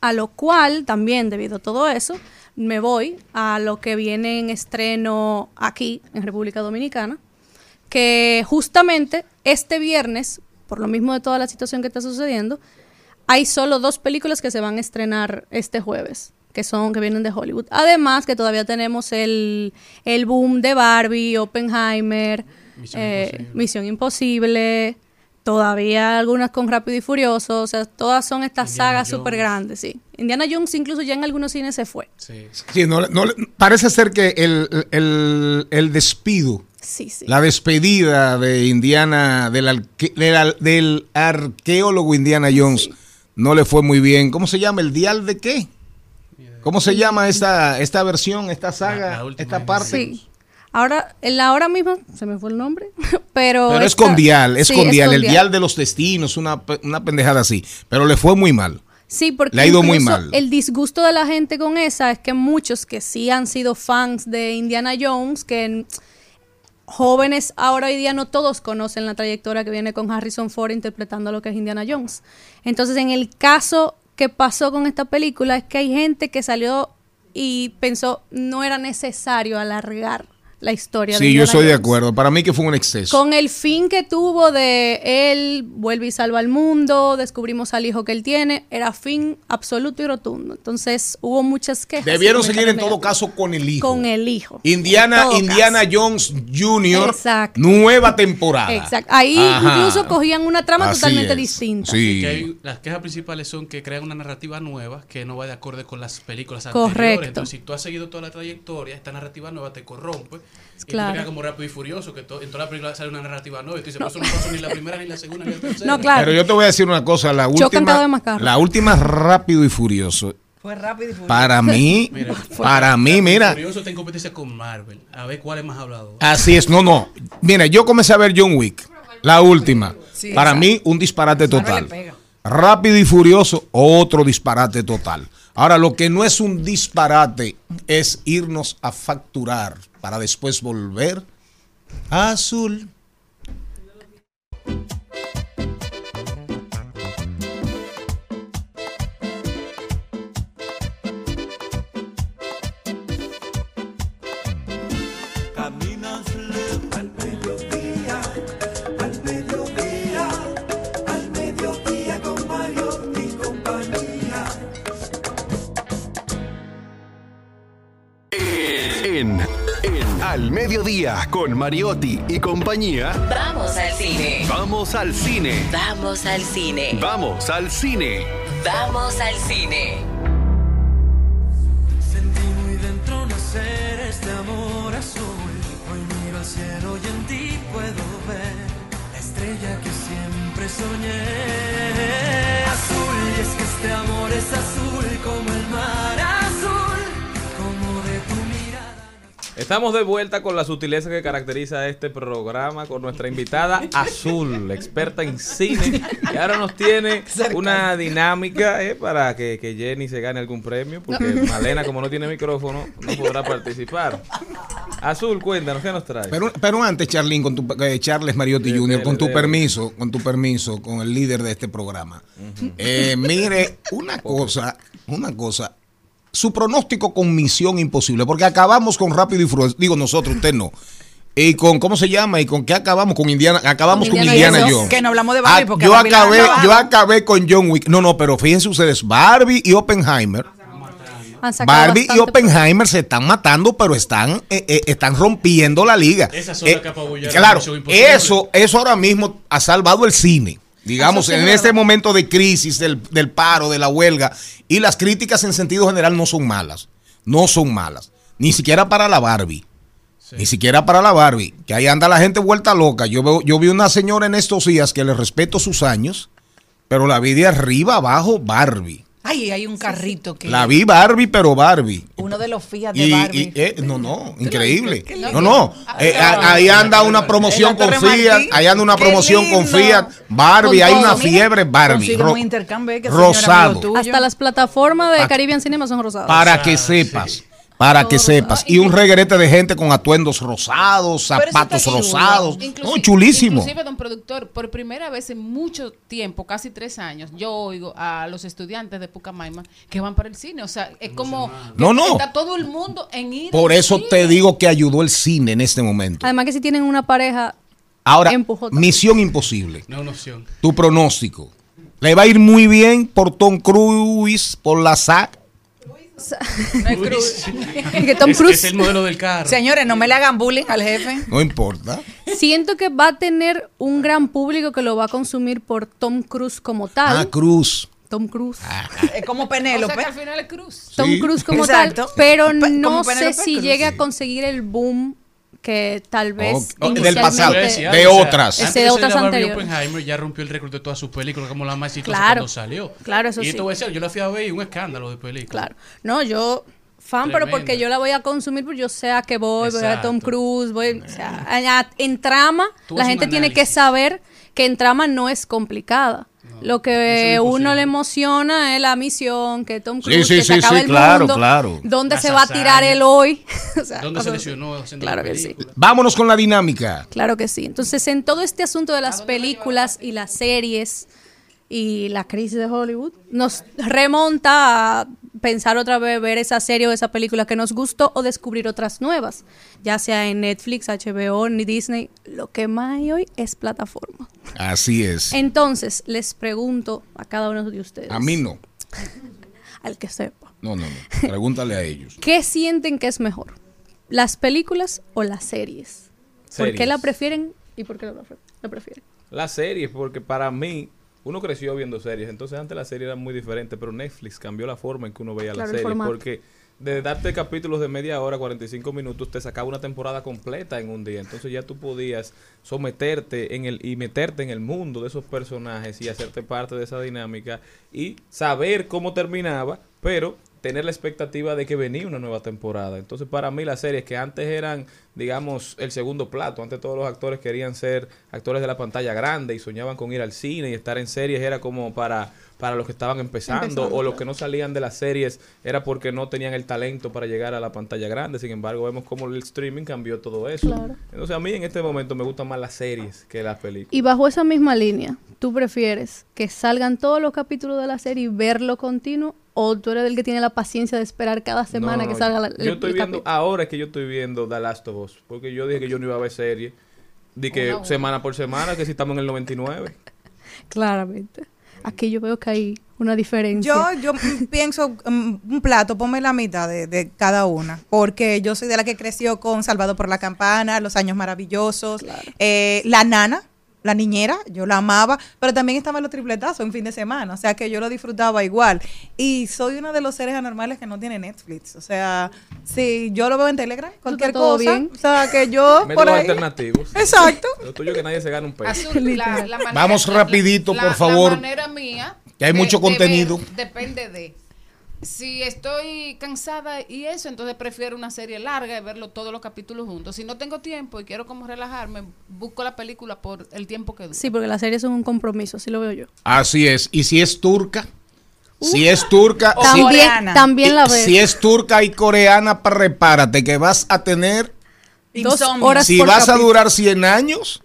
A lo cual también, debido a todo eso, me voy a lo que viene en estreno aquí, en República Dominicana, que justamente este viernes, por lo mismo de toda la situación que está sucediendo, hay solo dos películas que se van a estrenar este jueves, que son, que vienen de Hollywood. Además que todavía tenemos el, el boom de Barbie, Oppenheimer, Misión eh, Imposible. Misión Imposible, todavía algunas con Rápido y Furioso, o sea, todas son estas Indiana sagas súper grandes, sí. Indiana Jones incluso ya en algunos cines se fue. Sí. Sí, no, no le- parece ser que el, el- el despido, Sí, sí. la despedida de Indiana, del, arque- del, al- del arqueólogo Indiana Jones, no le fue muy bien. ¿Cómo se llama? ¿El dial de qué? ¿Cómo se llama esta, esta versión, esta saga, La- la última esta parte? Sí. Ahora, en la hora misma, se me fue el nombre, pero... Pero es esta- con dial, es sí, con dial, el dial. de los destinos, una, una pendejada así. Pero le fue muy mal. Sí, porque Le ha ido muy mal. el disgusto de la gente con esa es que muchos que sí han sido fans de Indiana Jones, que en- jóvenes ahora hoy día no todos conocen la trayectoria que viene con Harrison Ford interpretando lo que es Indiana Jones. Entonces, en el caso que pasó con esta película es que hay gente que salió y pensó no era necesario alargar la historia. de Sí, yo estoy de acuerdo. Para mí que fue un exceso. Con el fin que tuvo de él vuelve y salva al mundo, descubrimos al hijo que él tiene, era fin absoluto y rotundo. Entonces hubo muchas quejas. Debieron seguir en todo caso con el hijo. Con el hijo. Indiana, Indiana caso. Jones Jr. Exacto. Nueva temporada. Exacto. Ahí Ajá. incluso cogían una trama Así totalmente es. distinta. Sí. Que hay- las quejas principales son que crean una narrativa nueva que no va de acorde con las películas Correcto. anteriores. Entonces, si tú has seguido toda la trayectoria, esta narrativa nueva te corrompe. Y tú Claro. quedas como rápido y furioso, que to- en toda la película sale una narrativa nueva. Y tú dices, pues eso no pasó ni la primera, ni la segunda, ni la tercera. No, claro. Pero yo te voy a decir una cosa, la última, la última rápido y furioso. Fue rápido y furioso. Para mí, Mira, para mí, mira, Furioso está en competencia con Marvel. A ver cuál es más hablado. así es, no, no. Mira, yo comencé a ver John Wick, la última. Sí, para exacto. mí, un disparate total. Rápido y furioso, otro disparate total. Ahora, lo que no es un disparate es irnos a facturar para después volver a azul. Mediodía con Mariotti y compañía. Vamos al cine. Vamos al cine. Vamos al cine. Vamos al cine. Vamos al cine. Sentí muy dentro nacer este amor azul. Hoy miro al cielo y en ti puedo ver la estrella que siempre soñé. Azul, y es que este amor es azul como el mar Estamos de vuelta con la sutileza que caracteriza este programa con nuestra invitada Azul, experta en cine, y ahora nos tiene una dinámica eh, para que, que Jenny se gane algún premio, porque Malena, como no tiene micrófono, no podrá participar. Azul, cuéntanos, ¿qué nos trae? Pero, pero antes, Charlín, con tu, eh, Charles Mariotti Jr., con tu permiso, con tu permiso, con el líder de este programa. Eh, mire, una cosa, una cosa. Su pronóstico con Misión Imposible, porque acabamos con Rápido y Furioso. Digo nosotros, usted no. Y con, ¿cómo se llama? ¿Y con qué acabamos? Con Indiana, acabamos Con con, Indiana Indiana Jones. Jones. Que no hablamos de Barbie, Ah, porque yo Barbie acabé, acabamos. yo acabé con John Wick. No, no, pero fíjense ustedes, Barbie y Oppenheimer. Barbie y Oppenheimer se están matando, pero están, eh, eh, están rompiendo la liga. Esas son Eh, las que apabullaron Claro, eso, eso ahora mismo ha salvado el cine. Digamos, en este momento de crisis, del, del paro, de la huelga, y las críticas en sentido general no son malas. No son malas. Ni siquiera para la Barbie. Ni siquiera para la Barbie. Que ahí anda la gente vuelta loca. Yo, veo, yo vi una señora en estos días que le respeto sus años, pero la vi de arriba abajo Barbie. Ay, hay un carrito que. La vi Barbie, pero Barbie. Uno de los Fiat de Y, Barbie. y, eh, no, no, increíble. No, no. eh, a- ahí anda una promoción con Fiat, ahí anda una promoción con. Fiat, Barbie, Con hay una fiebre Barbie. amigo rosado. Hasta las plataformas de Caribbean Cinema son rosadas. Para que sepas, para que sepas. Y un regrete de gente con atuendos rosados, zapatos rosados. No, chulísimo. Inclusive, don productor, por primera vez en mucho tiempo, casi tres años, yo oigo a los estudiantes de Pucamaima que van para el cine. O sea, es como No, no. está todo el mundo en ir Por eso cine. te digo que ayudó el cine en este momento. Además que si tienen una pareja, Ahora. Misión Imposible. No opción. Tu pronóstico. Le va a ir muy bien por Tom Cruise, por la SAC. que Tom Es- Cruise es el modelo del carro. Señores, no me le hagan bullying al jefe. No importa. siento que va a tener un gran público que lo va a consumir por Tom Cruise como tal. Ah, Cruz. Tom Cruise. Es como O Penélope. sea que al final es Cruz. Tom Sí. Cruise como Exacto. tal, pero Pe- no sé si Cruz. llegue a conseguir el boom que tal vez Oh, oh, del pasado, Decía, de o sea, otras. Antes de de otras anteriores. Oppenheimer ya rompió el récord de todas sus películas como la más exitosa Claro. cuando salió. Claro, eso y sí. esto voy a decir, yo la fui a ver y un escándalo de película. Claro. No, yo fan, pero porque yo la voy a consumir, porque yo sé a qué voy, voy a Tom. Cruise, voy, o sea, en trama, Tú la gente tiene que saber que en trama no es complicada. Lo que uno imposible. le emociona es la misión, que Tom Sí, Cruise, sí, que se sí, acaba sí, el claro, mundo, claro. dónde se va a tirar él hoy. O sea, ¿Dónde se lesionó Claro la que sí. Vámonos con la dinámica. Claro que sí. Entonces, en todo este asunto de las películas y las series y la crisis de Hollywood, nos remonta a pensar otra vez, ver esa serie o esa película que nos gustó o descubrir otras nuevas, ya sea en Netflix, HBO, ni Disney. Lo que más hay hoy es plataforma. Así es. Entonces, les pregunto a cada uno de ustedes. A mí no. Al que sepa. No, no, no. Pregúntale a ellos. ¿Qué sienten que es mejor? ¿Las películas o las series? ¿Por qué Series. la prefieren y por qué la prefieren? Las series, porque para mí, uno creció viendo series, entonces antes la serie era muy diferente, pero Netflix cambió la forma en que uno veía Claro, la serie, porque de darte capítulos de media hora, 45 minutos, te sacaba una temporada completa en un día, entonces ya tú podías someterte en el y meterte en el mundo de esos personajes y hacerte parte de esa dinámica y saber cómo terminaba, pero tener la expectativa de que venía una nueva temporada. Entonces, para mí las series que antes eran, digamos, el segundo plato, antes todos los actores querían ser actores de la pantalla grande y soñaban con ir al cine y estar en series era como para para los que estaban empezando, Empezando, o los que no salían de las series era porque no tenían el talento para llegar a la pantalla grande. Sin embargo, vemos cómo el streaming cambió todo eso. Claro. Entonces, a mí en este momento me gustan más las series que las películas. Y bajo esa misma línea, ¿tú prefieres que salgan todos los capítulos de la serie y verlo continuo? ¿O tú eres el que tiene la paciencia de esperar cada semana No, que salga la, Yo el- estoy el viendo, ahora es que yo estoy viendo The Last of Us, porque yo dije que yo no iba a ver serie. Di que Una a una. semana por semana, que si estamos en el 99. Claramente. Aquí yo veo que hay una diferencia. Yo, yo pienso mm, un plato, ponme la mitad de, de cada una, porque yo soy de la que creció con Salvado por la Campana, Los Años Maravillosos, eh, La Nana, la niñera, yo la amaba, pero también estaba los tripletazos en fin de semana, o sea que yo lo disfrutaba igual. Y soy uno de los seres anormales que no tiene Netflix, o sea, si yo lo veo en Telegram, cualquier cosa, bien? o sea que yo por ahí... alternativos. Exacto. Lo tuyo que nadie se gana un peso. Azul, la- la manera- Vamos rapidito, la- por favor. La manera mía. Que hay mucho contenido. ver depende de. Si estoy cansada y eso, entonces prefiero una serie larga y verlo todos los capítulos juntos. Si no tengo tiempo y quiero como relajarme, busco la película por el tiempo que dura. Sí, porque las series son un compromiso, así lo veo yo. Así es. ¿Y si es turca? Si es turca, O si- También, coreana. también la ves. si es turca y coreana, prepárate que vas a tener, Dos horas si por vas a durar 100 años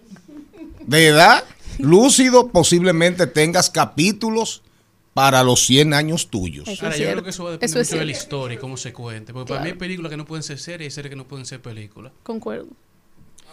de edad, lúcido, posiblemente tengas capítulos para los 100 años tuyos. Eso Ahora, es yo creo que eso depende Eso es mucho de la historia y cómo se cuente. Porque para mí hay películas que no pueden ser series y series que no pueden ser películas. Concuerdo.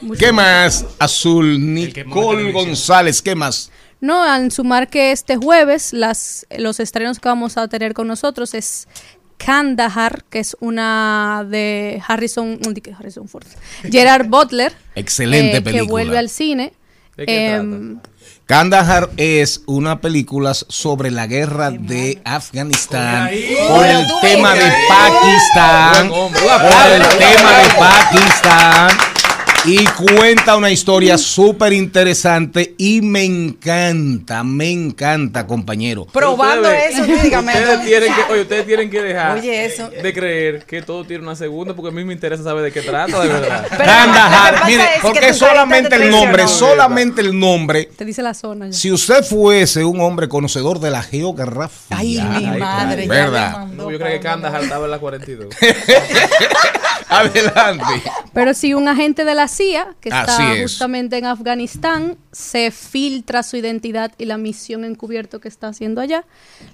Mucho ¿Qué más. Azul, Nicole. González, ¿qué más? No, al sumar que este jueves las, los estrenos que vamos a tener con nosotros es Kandahar, que es una de Harrison, Harrison Ford, Gerard Butler, Excelente eh, película. que vuelve al cine. ¿De qué Em, Kandahar es una película sobre la guerra de Afganistán por el tema de Pakistán, por el tema de Pakistán y cuenta una historia súper interesante y me encanta, me encanta, compañero. Probando Ustedes- eso, dígame. Ustedes tienen que, oye, ustedes tienen que dejar Oye, eso. de creer que todo tiene una segunda, porque a mí me interesa saber de qué trata, de verdad. Pero Kandahar, lo que pasa mire, es porque solamente te el nombre, solamente el nombre te dice la zona ya. Si usted fuese un hombre conocedor de la geografía, Ay, mi madre. ya ¿verdad? me mandó No, yo creo que Kandahar estaba en la 42. adelante. Pero si un agente de la CIA, que está es. justamente en Afganistán, se filtra su identidad y la misión encubierto que está haciendo allá,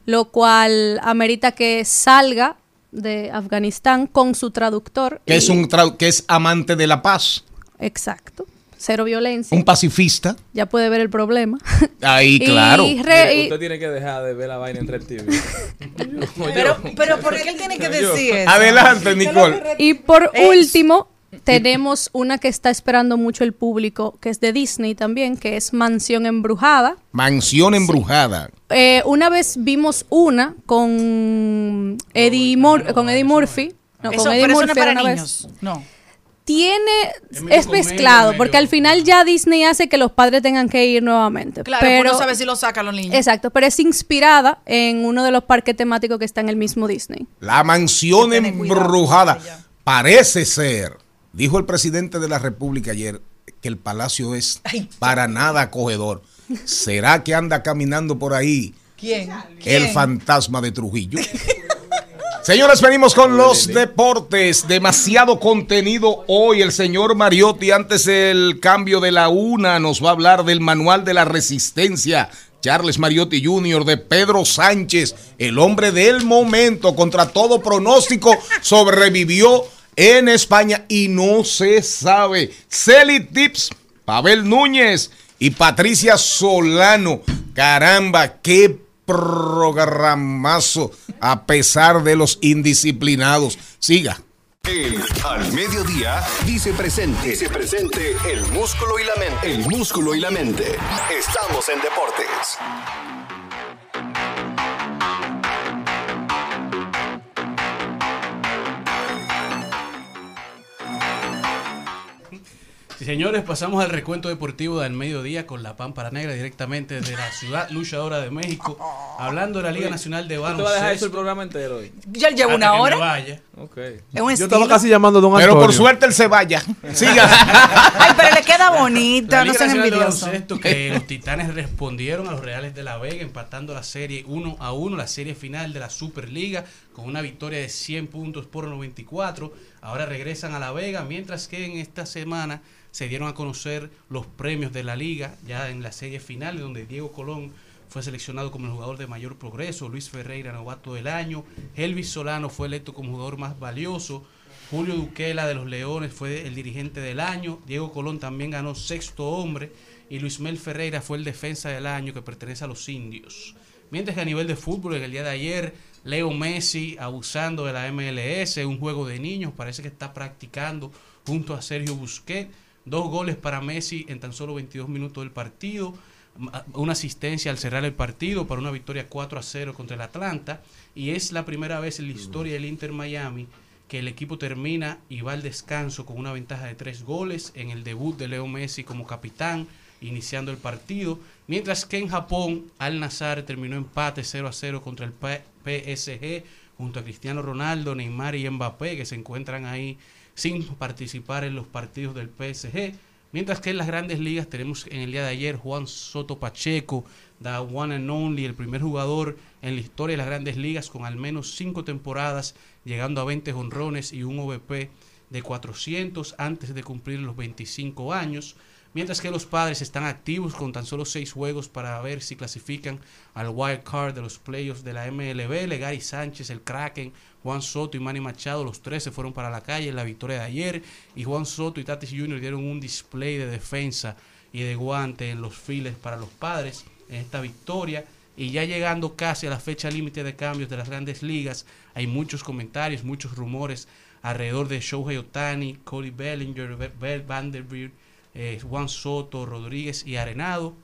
lo cual amerita que salga de Afganistán con su traductor. Que es un trau- que es amante de la paz. Exacto. Cero violencia. Un pacifista. Ya puede ver el problema. Ahí, Y claro. re- Mire, y- usted tiene que dejar de ver la vaina en Red TV. Pero, pero ¿por qué él tiene que decir eso? Adelante, Nicole. Y por último, tenemos una que está esperando mucho el público, que es de Disney también, que es Mansión Embrujada. Mansión embrujada. Eh, una vez vimos una con Eddie, Mur- con Eddie Murphy. No, Eso- con Eddie pero eso no Murphy para era una vez. No. Tiene, Es mezclado, medio- porque al final ya Disney hace que los padres tengan que ir nuevamente. Claro, pero, no sabe si lo sacan los niños. Exacto, pero es inspirada en uno de los parques temáticos que está en el mismo Disney. La mansión cuidado, embrujada. Parece ser, dijo el presidente de la República ayer, que el palacio es Ay. para nada acogedor. ¿Será que anda caminando por ahí ¿Quién? el ¿Quién? fantasma de Trujillo? Señores, venimos con los deportes. Demasiado contenido hoy. El señor Mariotti, antes del cambio de la una, nos va a hablar del manual de la resistencia. Charles Mariotti Jr. de Pedro Sánchez, el hombre del momento, contra todo pronóstico, sobrevivió en España y no se sabe. Celi Tips, Pavel Núñez y Patricia Solano. Caramba, qué programazo a pesar de los indisciplinados. Siga. El Al Mediodía dice presente. Dice presente el músculo y la mente. El músculo y la mente. Estamos en deportes. Señores, pasamos al recuento deportivo del mediodía con la Pámpara Negra directamente desde la ciudad luchadora de México, hablando de la Liga Nacional de ¿Usted va a dejar eso el Baloncesto. programa entero hoy? Ya llevo una hora. vaya. Ok. Es un Yo estaba casi llamando a don Pero Antonio. por suerte él se vaya. Siga. Ay, pero le queda bonito, La no sean envidiosos. Baloncesto que los Titanes respondieron a los Reales de la Vega empatando la serie 1 a 1, la serie final de la Superliga con una victoria de 100 puntos por 94. Ahora regresan a la Vega, mientras que en esta semana se dieron a conocer los premios de la liga ya en la serie final donde Diego Colón fue seleccionado como el jugador de mayor progreso, Luis Ferreira novato del año, Elvis Solano fue electo como jugador más valioso, Julio Duquela de los Leones fue el dirigente del año. Diego Colón también ganó sexto hombre. Y Luis Mel Ferreira fue el defensa del año que pertenece a los indios. Mientras que a nivel de fútbol, en el día de ayer, Leo Messi abusando de la MLS, un juego de niños, parece que está practicando junto a Sergio Busquets. Dos goles para Messi en tan solo 22 minutos del partido. Una asistencia al cerrar el partido para una victoria 4 a 0 contra el Atlanta. Y es la primera vez en la historia del Inter Miami que el equipo termina y va al descanso con una ventaja de tres goles en el debut de Leo Messi como capitán, iniciando el partido. Mientras que en Japón, Al Nazar terminó empate 0 a 0 contra el PSG, junto a Cristiano Ronaldo, Neymar y Mbappé, que se encuentran ahí sin participar en los partidos del PSG. Mientras que en las grandes ligas tenemos en el día de ayer Juan Soto Pacheco, the one and only, el primer jugador en la historia de las grandes ligas con al menos cinco temporadas, llegando a 20 jonrones y un OVP de 400 antes de cumplir los 25 años. Mientras que los padres están activos con tan solo seis juegos para ver si clasifican al wild card de los playoffs de la MLB. Legari Sánchez, el Kraken, Juan Soto y Manny Machado, los tres se fueron para la calle en la victoria de ayer. Y Juan Soto y Tatis Jr. dieron un display de defensa y de guante en los files para los padres en esta victoria. Y ya llegando casi a la fecha límite de cambios de las grandes ligas, hay muchos comentarios, muchos rumores alrededor de Shohei Otani, Cody Bellinger, Be- Bell Vanderbilt, eh, Juan Soto, Rodríguez y Arenado.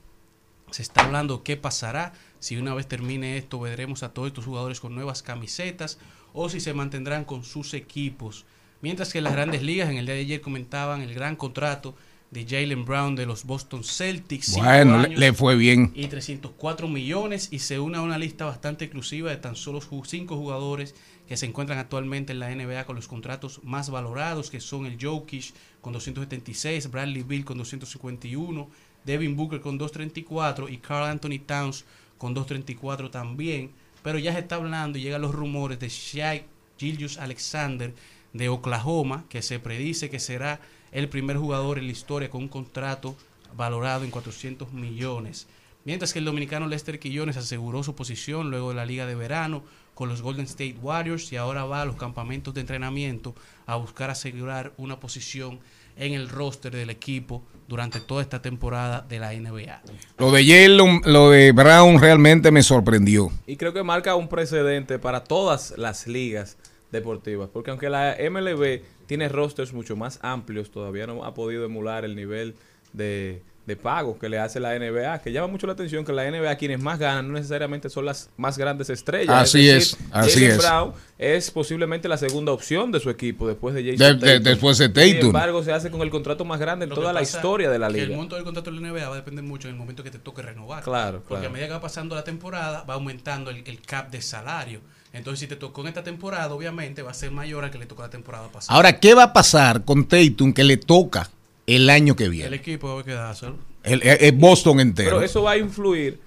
Se está hablando qué pasará. Si una vez termine esto, veremos a todos estos jugadores con nuevas camisetas o si se mantendrán con sus equipos. Mientras que las grandes ligas, en el día de ayer comentaban el gran contrato de Jalen Brown de los Boston Celtics. Bueno, le, años le fue bien. y 304 millones y se une a una lista bastante exclusiva de tan solo cinco jugadores que se encuentran actualmente en la NBA con los contratos más valorados que son el Jokic con 276, Bradley Bill con 251, Devin Booker con 234 y Carl Anthony Towns con 234 también, pero ya se está hablando y llegan los rumores de Shai Gilgius Alexander de Oklahoma que se predice que será el primer jugador en la historia con un contrato valorado en 400 millones. Mientras que el dominicano Lester Quillones aseguró su posición luego de la liga de verano con los Golden State Warriors y ahora va a los campamentos de entrenamiento a buscar asegurar una posición en el roster del equipo durante toda esta temporada de la NBA. Lo de Jalen, lo de Brown realmente me sorprendió. Y creo que marca un precedente para todas las ligas deportivas, porque aunque la MLB tiene rosters mucho más amplios, todavía no ha podido emular el nivel de, de pago que le hace la NBA, que llama mucho la atención que la NBA quienes más ganan no necesariamente son las más grandes estrellas. Así es, así Jaylen es. Brown es posiblemente la segunda opción de su equipo después de Jason De- después de Sin Tatum. embargo, se hace con el contrato más grande en Lo que toda la historia de la que liga. El monto del contrato de la NBA va a depender mucho en el momento que te toque renovar. Claro, Porque claro. a medida que va pasando la temporada, va aumentando el, el cap de salario. Entonces, si te tocó en esta temporada, obviamente va a ser mayor al que le tocó la temporada pasada. Ahora, ¿qué va a pasar con Tatum que le toca el año que el viene? equipo va a. El, el- el Boston entero. Pero eso va a influir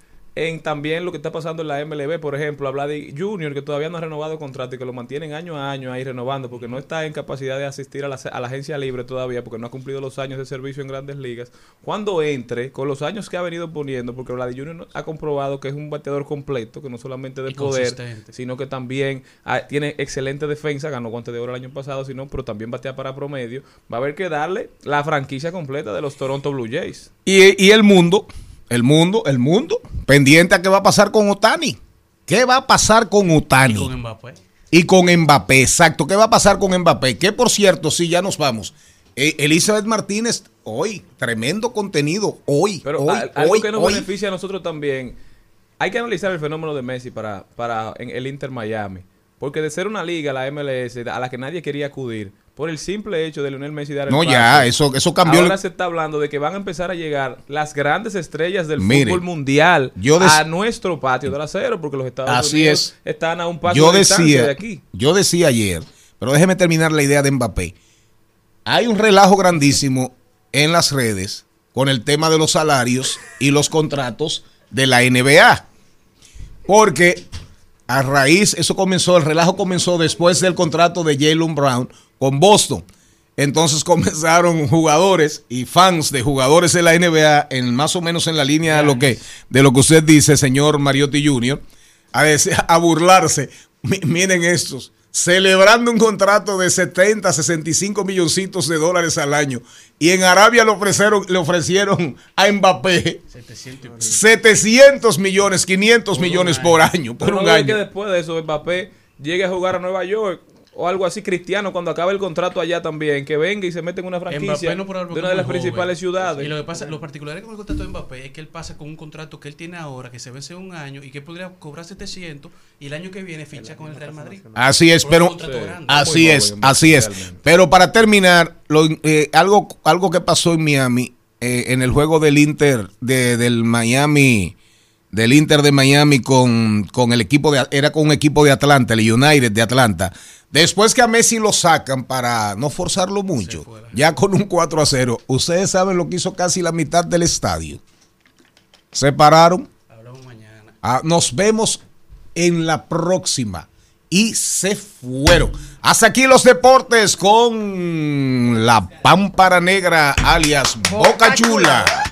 en también lo que está pasando en la MLB. Por ejemplo, habla de Junior, que todavía no ha renovado contrato y que lo mantienen año a año ahí renovando porque no está en capacidad de asistir a la, a la agencia libre todavía porque no ha cumplido los años de servicio en grandes ligas. Cuando entre, con los años que ha venido poniendo, porque Vladi Junior no- ha comprobado que es un bateador completo, que no solamente de Y poder, sino que también ah, tiene excelente defensa, ganó guante de oro el año pasado, sino, pero también batea para promedio. Va a haber que darle la franquicia completa de los Toronto Blue Jays. Y, y el mundo, el mundo, el mundo, pendiente a qué va a pasar con Otani. ¿Qué va a pasar con Otani? Y con Mbappé. Y con Mbappé, exacto. ¿Qué va a pasar con Mbappé? Que por cierto, sí, ya nos vamos. Eh, Elizabeth Martínez, hoy, tremendo contenido. Hoy, Pero hoy, al- algo hoy, que nos hoy. beneficia a nosotros también, hay que analizar el fenómeno de Messi para, para en el Inter Miami. Porque de ser una liga, la MLS, a la que nadie quería acudir, por el simple hecho de Lionel Messi dar el No, ya, eso, eso cambió. Ahora el- se está hablando de que van a empezar a llegar las grandes estrellas del Mire, fútbol mundial yo a nuestro patio del acero, porque los Estados Así Unidos es. están a un paso yo de decía, de aquí. yo decía ayer, pero déjeme terminar la idea de Mbappé. Hay un relajo grandísimo en las redes con el tema de los salarios y los contratos de la NBA. Porque a raíz, eso comenzó, el relajo comenzó después del contrato de Jalen Brown con Boston. Entonces comenzaron jugadores y fans de jugadores de la NBA, en más o menos en la línea de lo que, de lo que usted dice, señor Mariotti Jr., a, decir- a burlarse. Mi- miren estos, celebrando un contrato de 70, 65 milloncitos de dólares al año. Y en Arabia le ofrecieron, le ofrecieron a Mbappé 700 y pico. 700 millones, 500 Por un millones año. por año. Por Pero un no ve que año. después de eso Mbappé llegue a jugar a Nueva York o algo así cristiano cuando acabe el contrato allá también, que venga y se mete en una franquicia no de una de las principales joven. ciudades. Y lo que pasa, lo particular con el contrato de Mbappé es que él pasa con un contrato que él tiene ahora, que se vence un año y que podría cobrar 700 y el año que viene ficha con el Real Madrid. Así es, pero así es, joven, así es. realmente. Pero para terminar, lo, eh, algo, algo que pasó en Miami, eh, en el juego del Inter, de, del Miami, del Inter de Miami con, con el equipo de, era con un equipo de Atlanta, el United de Atlanta. Después que a Messi lo sacan para no forzarlo mucho, ya con un 4 a 0, ustedes saben lo que hizo casi la mitad del estadio. Se pararon. Hablamos mañana. Ah, nos vemos en la próxima. Y se fueron. Hasta aquí los deportes con la pámpara negra, alias Boca Chula.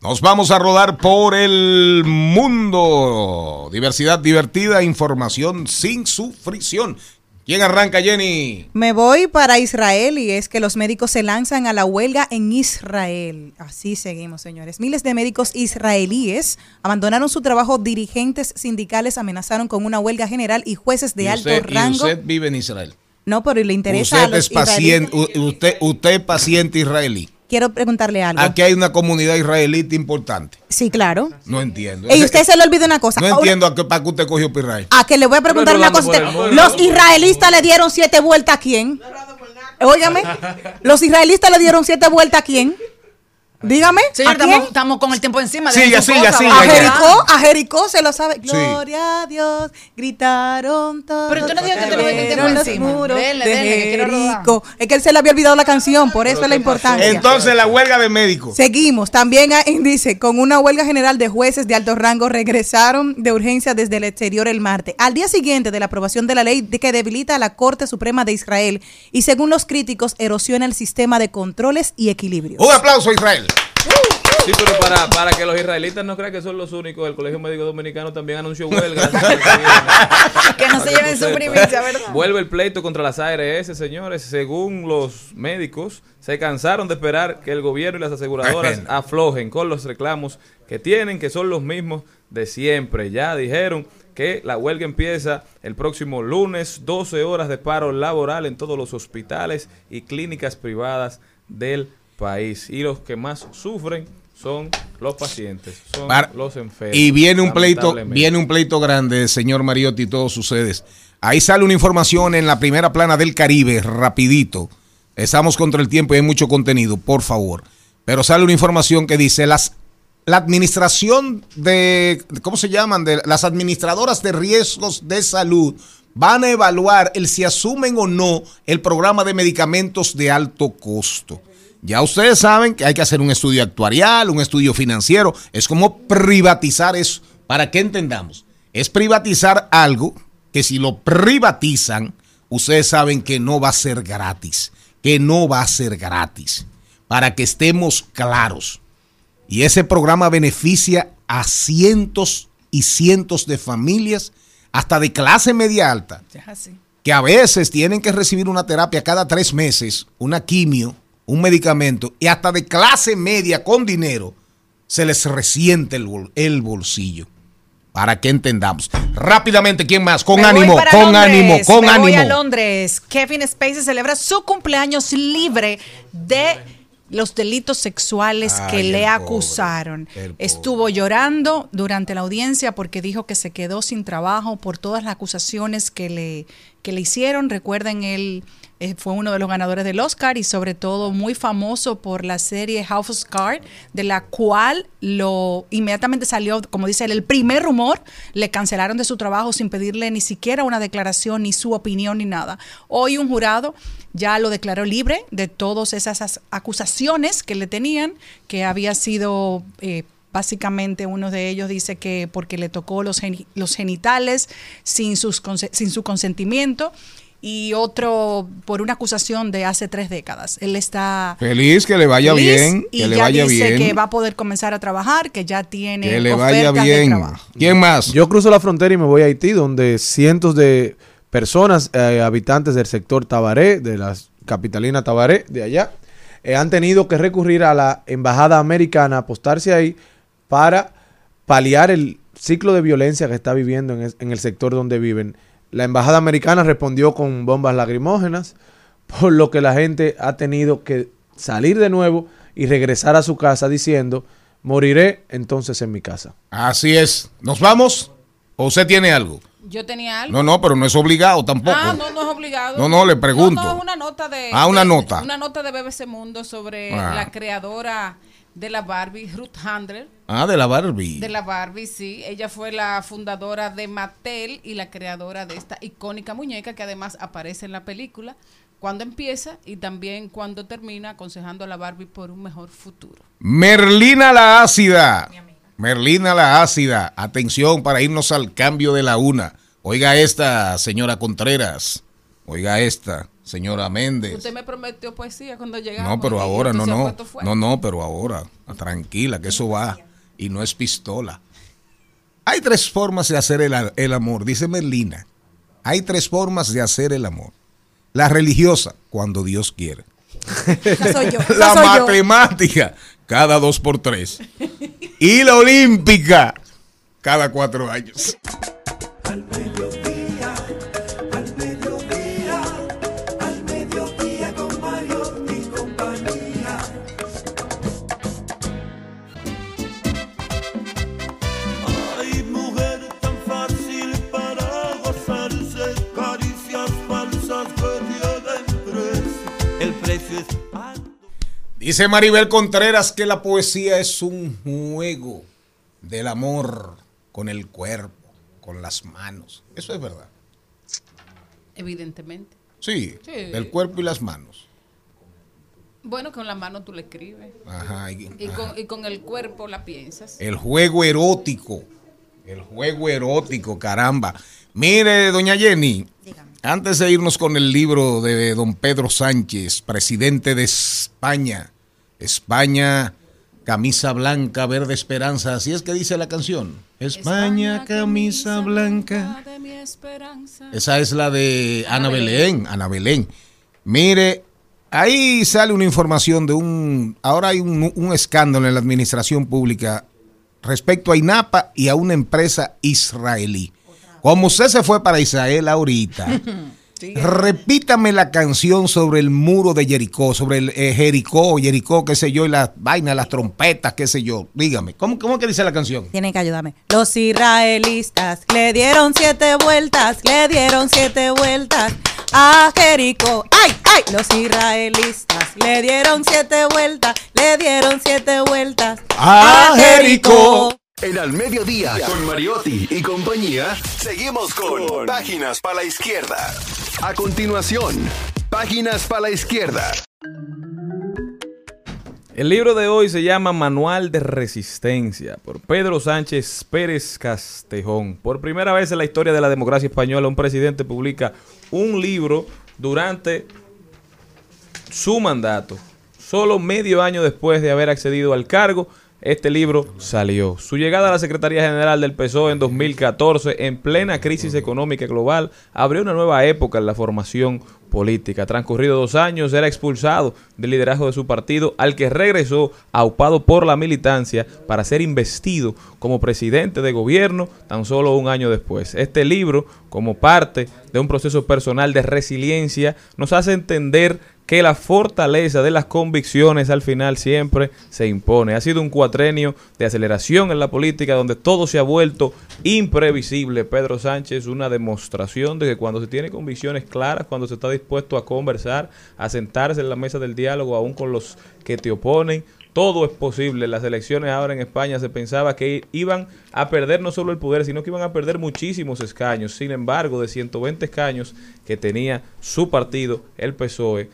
Nos vamos a rodar por el mundo. Diversidad divertida, información sin sufrición. ¿Quién arranca, Jenny? Me voy para Israel y es que los médicos se lanzan a la huelga en Israel. Así seguimos, señores. Miles de médicos israelíes abandonaron su trabajo, dirigentes sindicales amenazaron con una huelga general y jueces de Y alto usted, y rango. usted vive en Israel. No, pero le interesa a Usted los es paciente, israelíes. usted, usted es paciente israelí. Quiero preguntarle algo. Aquí hay una comunidad israelita importante. Sí, claro. No entiendo. Y usted se le olvidó una cosa. no Ahora- entiendo a qué, para qué usted cogió para Israel. A que le voy a preguntar una cosa. Usted- mundo. Los israelitas le dieron siete vueltas a quién? Óigame. Los israelitas le dieron siete vueltas a quién? Dígame. Señor, estamos, estamos con el tiempo encima. Siga, su siga, cosa, siga. A. Jericó, a Jericó se lo sabe. Gloria a Dios, gritaron todos. Pero tú no digas que te lo cayeron los encima. muros Dele, de dele, que quiero. Es que él se le había olvidado la canción, por eso es la importancia. Entonces, la huelga de médicos. Seguimos. También dice, con una huelga general de jueces de alto rango regresaron de urgencia desde el exterior el martes. Al día siguiente de la aprobación de la ley de que debilita a la Corte Suprema de Israel y según los críticos erosiona el sistema de controles y equilibrios. Un aplauso a Israel. Sí, pero para, para que los israelitas no crean que son los únicos, el Colegio Médico Dominicano también anunció huelga. Que no se lleven su primicia, ¿verdad? Vuelve el pleito contra las ARS, señores. Según los médicos, se cansaron de esperar que el gobierno y las aseguradoras aflojen con los reclamos que tienen, que son los mismos de siempre. Ya dijeron que la huelga empieza el próximo lunes, 12 horas de paro laboral en todos los hospitales y clínicas privadas del país. Y los que más sufren son los pacientes, son Para- los enfermos. Y viene un pleito, viene un pleito grande, señor Mariotti, y todos ustedes. Ahí sale una información en la primera plana del Caribe, rapidito. Estamos contra el tiempo y hay mucho contenido, por favor. Pero sale una información que dice las la administración de ¿cómo se llaman? De las administradoras de riesgos de salud van a evaluar el si asumen o no el programa de medicamentos de alto costo. Ya ustedes saben que hay que hacer un estudio actuarial, un estudio financiero. Es como privatizar eso. Para que entendamos. Es privatizar algo que si lo privatizan, ustedes saben que no va a ser gratis. Que no va a ser gratis. Para que estemos claros. Y ese programa beneficia a cientos y cientos de familias, hasta de clase media alta que a veces tienen que recibir una terapia cada tres meses, una quimio, un medicamento, y hasta de clase media con dinero, se les resiente el, bol- el bolsillo. Para que entendamos. Rápidamente, ¿quién más? Con Me ánimo, con Londres, ánimo, con me voy a ánimo. Londres. Kevin Spacey celebra su cumpleaños libre de los delitos sexuales Ay, que le acusaron. pobre. Estuvo llorando durante la audiencia porque dijo que se quedó sin trabajo por todas las acusaciones que le, que le hicieron. Recuerden, él fue uno de los ganadores del Oscar y sobre todo muy famoso por la serie House of Cards, de la cual lo inmediatamente salió, como dice él, el primer rumor, le cancelaron de su trabajo sin pedirle ni siquiera una declaración, ni su opinión, ni nada. Hoy un jurado ya lo declaró libre de todas esas as- acusaciones que le tenían, que había sido... eh, Básicamente uno de ellos dice que porque le tocó los, geni- los genitales sin, sus sin su consentimiento y otro por una acusación de hace tres décadas. Él está Feliz, que le vaya feliz bien, y que le ya vaya dice bien. que va a poder comenzar a trabajar, que ya tiene Que le vaya de bien. trabajo. ¿Quién más? Yo cruzo la frontera y me voy a Haití, donde cientos de personas, eh, habitantes del sector Tabaré, de la capitalina Tabaré, de allá, eh, han tenido que recurrir a la embajada americana, apostarse ahí para paliar el ciclo de violencia que está viviendo en, es- en el sector donde viven. La embajada americana respondió con bombas lacrimógenas, por lo que la gente ha tenido que salir de nuevo y regresar a su casa diciendo, moriré entonces en mi casa. Así es. ¿Nos vamos? ¿O usted tiene algo? Yo tenía algo. No, no, pero no es obligado tampoco. Ah, no, no es obligado. No, no, le pregunto. No, no, es una nota de. Ah, una de- nota. Una nota de BBC Mundo sobre Ah. la creadora de la Barbie, Ruth Handler. Ah, de la Barbie. De la Barbie, sí. Ella fue la fundadora de Mattel y la creadora de esta icónica muñeca que además aparece en la película cuando empieza y también cuando termina aconsejando a la Barbie por un mejor futuro. Merlina la ácida. Merlina la ácida. Atención para irnos al cambio de la una. Oiga esta, señora Contreras. Oiga esta, señora Méndez. Usted me prometió poesía cuando llegamos. No, pero ahora, no, no. No, no, pero ahora. Tranquila, que eso va. Y no es pistola. Hay tres formas de hacer el, amor, dice Merlina. Hay tres formas de hacer el amor. La religiosa, cuando Dios quiere. soy yo, La yo. matemática, cada dos por tres. Y la olímpica, cada cuatro años. Dice Maribel Contreras que la poesía es un juego del amor con el cuerpo, con las manos. Eso es verdad. Evidentemente. Sí, Sí. del cuerpo y las manos. Bueno, con la mano tú le escribes. Ajá, y- Y ajá. con, y con el cuerpo la piensas. El juego erótico. El juego erótico, caramba. Mire, doña Jenny, antes de irnos con el libro de don Pedro Sánchez, presidente de España, España Camisa blanca, verde esperanza, así es que dice la canción. España, camisa blanca. de mi esperanza. Esa es la de Ana Belén, Ana Belén. Mire, ahí sale una información de un... Ahora hay un, un escándalo en la administración pública respecto a INAPA y a una empresa israelí. Como usted se fue para Israel ahorita, repítame la canción sobre el muro de Jericó, sobre el eh, Jericó, Jericó, qué sé yo, y las vainas, las trompetas, qué sé yo. Dígame, ¿cómo, cómo que dice la canción? Tienen que ayudarme. Los israelitas le dieron siete vueltas, le dieron siete vueltas a Jericó. ¡Ay, ay! Los israelitas le dieron siete vueltas, le dieron siete vueltas a Jericó. En Al Mediodía, con Mariotti y compañía, seguimos con Páginas para la Izquierda. A continuación, Páginas para la Izquierda. El libro de hoy se llama Manual de Resistencia por Pedro Sánchez Pérez Castejón. Por primera vez en la historia de la democracia española, un presidente publica un libro durante su mandato. Solo medio año después de haber accedido al cargo, este libro salió. Su llegada a la Secretaría General del PSOE en 2014, en plena crisis económica global, abrió una nueva época en la formación política. Transcurrido dos años, era expulsado del liderazgo de su partido, al que regresó aupado por la militancia para ser investido como presidente de gobierno tan solo un año después. Este libro, como parte de un proceso personal de resiliencia, nos hace entender que la fortaleza de las convicciones al final siempre se impone. Ha sido un cuatrenio de aceleración en la política donde todo se ha vuelto imprevisible. Pedro Sánchez, una demostración de que cuando se tiene convicciones claras, cuando se está dispuesto a conversar, a sentarse en la mesa del diálogo, aún con los que te oponen, todo es posible. Las elecciones ahora en España se pensaba que iban a perder no solo el poder, sino que iban a perder muchísimos escaños. Sin embargo, de 120 escaños que tenía su partido, el PSOE,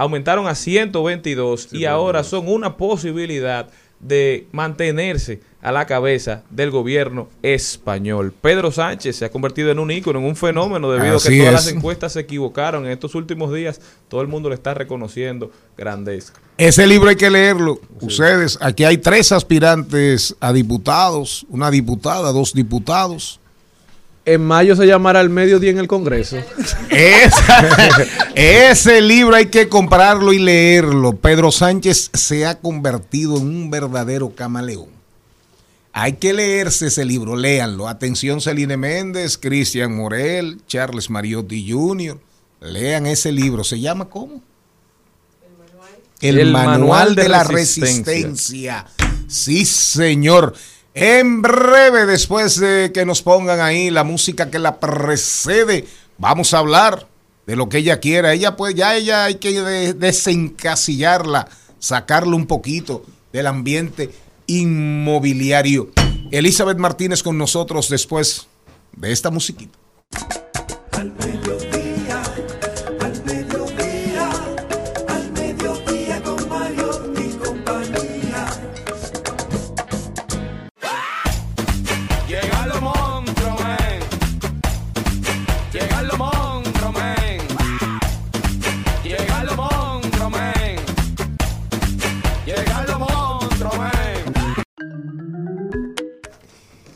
aumentaron a 122 y ahora son una posibilidad de mantenerse a la cabeza del gobierno español. Pedro Sánchez se ha convertido en un ícono, en un fenómeno debido a que todas es. las encuestas se equivocaron. En estos últimos días todo el mundo le está reconociendo grandeza. Ese libro hay que leerlo. Ustedes, aquí hay tres aspirantes a diputados, una diputada, dos diputados. En mayo se llamará el mediodía en el Congreso. Esa- ese libro hay que comprarlo y leerlo. Pedro Sánchez se ha convertido en un verdadero camaleón. Hay que leerse ese libro, léanlo. Atención Celine Méndez, Cristian Morel, Charles Mariotti Jr. Lean ese libro. ¿Se llama cómo? El, Manual, de, la resistencia. Sí, señor. En breve, después de que nos pongan ahí la música que la precede, vamos a hablar de lo que ella quiera. Ella pues ya ella hay que de- desencasillarla, sacarlo un poquito del ambiente inmobiliario. Elizabeth Martínez con nosotros después de esta musiquita.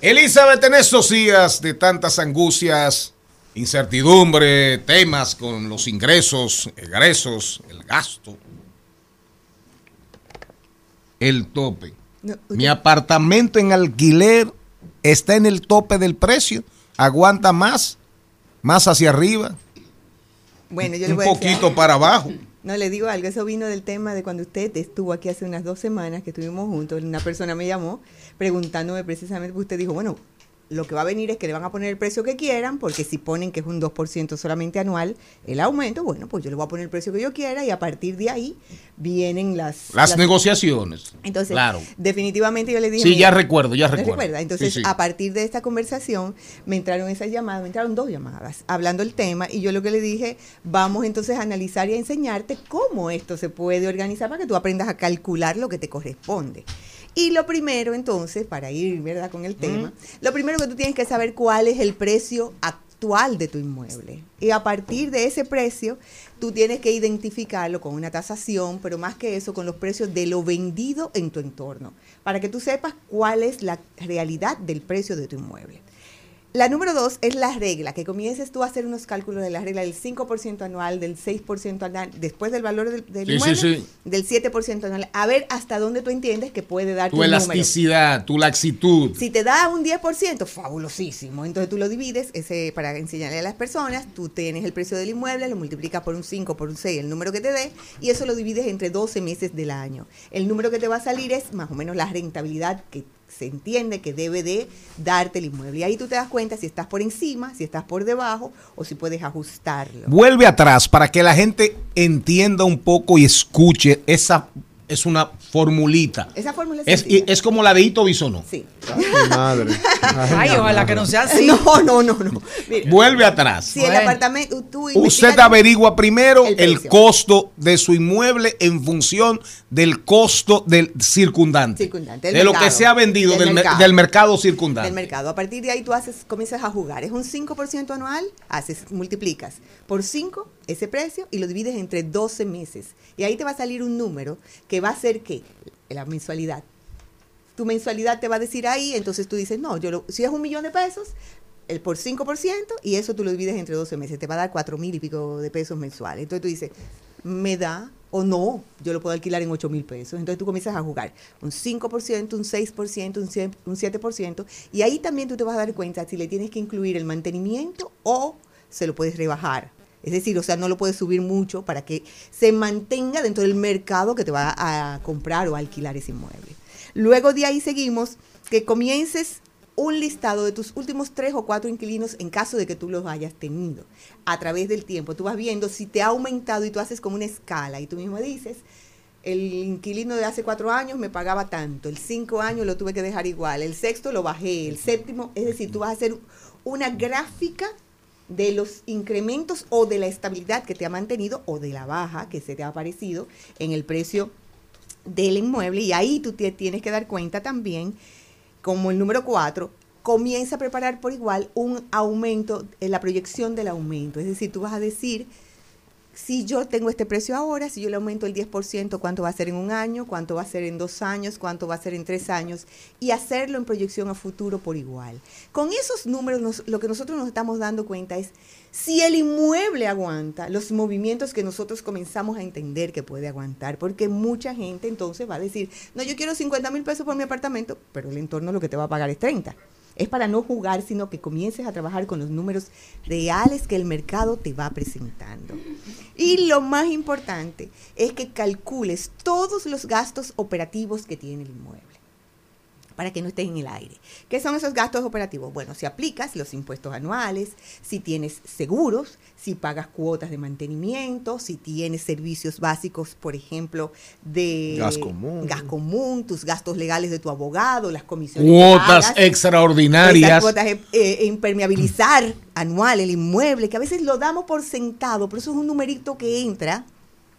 Elizabeth, en estos días de tantas angustias, incertidumbre, temas con los ingresos, egresos, el gasto, el tope. No, Mi apartamento en alquiler está en el tope del precio. Aguanta más, más hacia arriba, Bueno, yo le un voy a decir poquito para abajo. No, le digo algo, eso vino del tema de cuando usted estuvo aquí hace unas dos semanas que estuvimos juntos, una persona me llamó preguntándome precisamente, usted dijo, bueno, lo que va a venir es que le van a poner el precio que quieran, porque si ponen que es un 2% solamente anual el aumento, bueno, pues yo le voy a poner el precio que yo quiera y a partir de ahí vienen las... Las negociaciones. Entonces, claro. definitivamente yo le dije... Sí, mira, ya recuerdo, ya ¿no recuerdo. recuerda? Entonces, Sí, sí. a partir de esta conversación, me entraron esas llamadas, me entraron dos llamadas hablando el tema y yo lo que le dije, vamos entonces a analizar y a enseñarte cómo esto se puede organizar para que tú aprendas a calcular lo que te corresponde. Y lo primero entonces, para ir, ¿verdad?, con el tema, lo primero que tú tienes que saber cuál es el precio actual actual de tu inmueble. Y a partir de ese precio, tú tienes que identificarlo con una tasación, pero más que eso, con los precios de lo vendido en tu entorno, para que tú sepas cuál es la realidad del precio de tu inmueble. La número dos es la regla, que comiences tú a hacer unos cálculos de la regla del 5% anual, del 6% anual, después del valor del, del Sí, inmueble, sí, sí. del 7% anual, a ver hasta dónde tú entiendes que puede dar Tu tu número. elasticidad, tu laxitud. Si te da un 10%, fabulosísimo. Entonces tú lo divides, ese para enseñarle a las personas, tú tienes el precio del inmueble, lo multiplicas por un 5, por un 6, el número que te dé, y eso lo divides entre 12 meses del año. El número que te va a salir es más o menos la rentabilidad que se entiende que debe de darte el inmueble. Y ahí tú te das cuenta si estás por encima, si estás por debajo o si puedes ajustarlo. Vuelve atrás para que la gente entienda un poco y escuche. Esa es una formulita. Esa fórmula es Es, es como la de Ito Bisono. Sí. madre. Ay, ojalá que no sea así. No, no, no, no. Mira, Vuelve atrás. si el apartamento, tú Usted averigua primero El costo de su inmueble en función del costo del circundante. Circundante, del de lo que se ha vendido Del del, mer- mercado. del mercado circundante. del mercado. A partir de ahí tú haces, comienzas a jugar. Es un 5% anual, haces, multiplicas por 5 ese precio y lo divides entre 12 meses. Y ahí te va a salir un número que va a ser ¿qué? La mensualidad. Tu mensualidad te va a decir ahí, entonces tú dices, no, yo lo- si es un millón de pesos, el por 5% y eso tú lo divides entre 12 meses, te va a dar 4 mil y pico de pesos mensuales. Entonces tú dices, me da o no, yo lo puedo alquilar en 8 mil pesos. Entonces tú comienzas a jugar un 5%, un 6%, un 7%, un 7%, y ahí también tú te vas a dar cuenta si le tienes que incluir el mantenimiento o se lo puedes rebajar. Es decir, o sea, no lo puedes subir mucho para que se mantenga dentro del mercado que te va a comprar o a alquilar ese inmueble. Luego de ahí seguimos que comiences un listado de tus últimos tres o cuatro inquilinos en caso de que tú los hayas tenido a través del tiempo. Tú vas viendo si te ha aumentado y tú haces como una escala y tú mismo dices, el inquilino de hace cuatro años me pagaba tanto, el cinco años lo tuve que dejar igual, el sexto lo bajé, el séptimo, es decir, tú vas a hacer una gráfica de los incrementos o de la estabilidad que te ha mantenido o de la baja que se te ha aparecido en el precio del inmueble y ahí tú te tienes que dar cuenta también, como el número 4, comienza a preparar por igual un aumento, en la proyección del aumento. Es decir, tú vas a decir, si yo tengo este precio ahora, si yo le aumento el 10%, ¿cuánto va a ser en un año? ¿Cuánto va a ser en dos años? ¿Cuánto va a ser en tres años? Y hacerlo en proyección a futuro por igual. Con esos números, nos- lo que nosotros nos estamos dando cuenta es si el inmueble aguanta los movimientos que nosotros comenzamos a entender que puede aguantar, porque mucha gente entonces va a decir, no, yo quiero 50 mil pesos por mi apartamento, pero el entorno lo que te va a pagar es 30. Es para no jugar, sino que comiences a trabajar con los números reales que el mercado te va presentando. Y lo más importante es que calcules todos los gastos operativos que tiene el inmueble para que no estés en el aire. ¿Qué son esos gastos operativos? Bueno, si aplicas los impuestos anuales, si tienes seguros, si pagas cuotas de mantenimiento, si tienes servicios básicos, por ejemplo, de Gas común. gas común, tus gastos legales de tu abogado, las comisiones. Cuotas pagas, extraordinarias. esas cuotas, eh, eh, impermeabilizar anual el inmueble, que a veces lo damos por sentado, pero eso es un numerito que entra,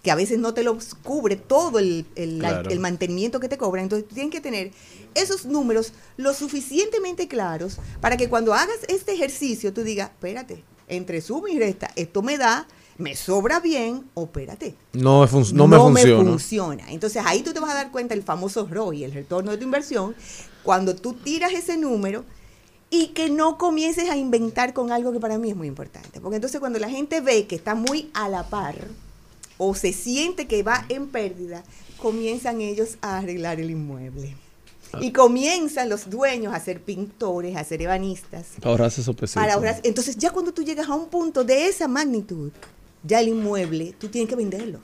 que a veces no te lo cubre todo el, el- Claro. el mantenimiento que te cobran. Entonces tú tienes que tener esos números lo suficientemente claros para que cuando hagas este ejercicio tú digas, espérate, entre suma y resta, esto me da, me sobra bien, o espérate, No, me fun- no me funciona. funciona. Entonces ahí tú te vas a dar cuenta el famoso ROI, el retorno de tu inversión, cuando tú tiras ese número y que no comiences a inventar con algo que para mí es muy importante. Porque entonces cuando la gente ve que está muy a la par o se siente que va en pérdida, comienzan ellos a arreglar el inmueble. Y comienzan los dueños a ser pintores, a ser ebanistas, Para ahorrarse esos para. Entonces, ya cuando tú llegas a un punto de esa magnitud, ya el inmueble, tú tienes que venderlo.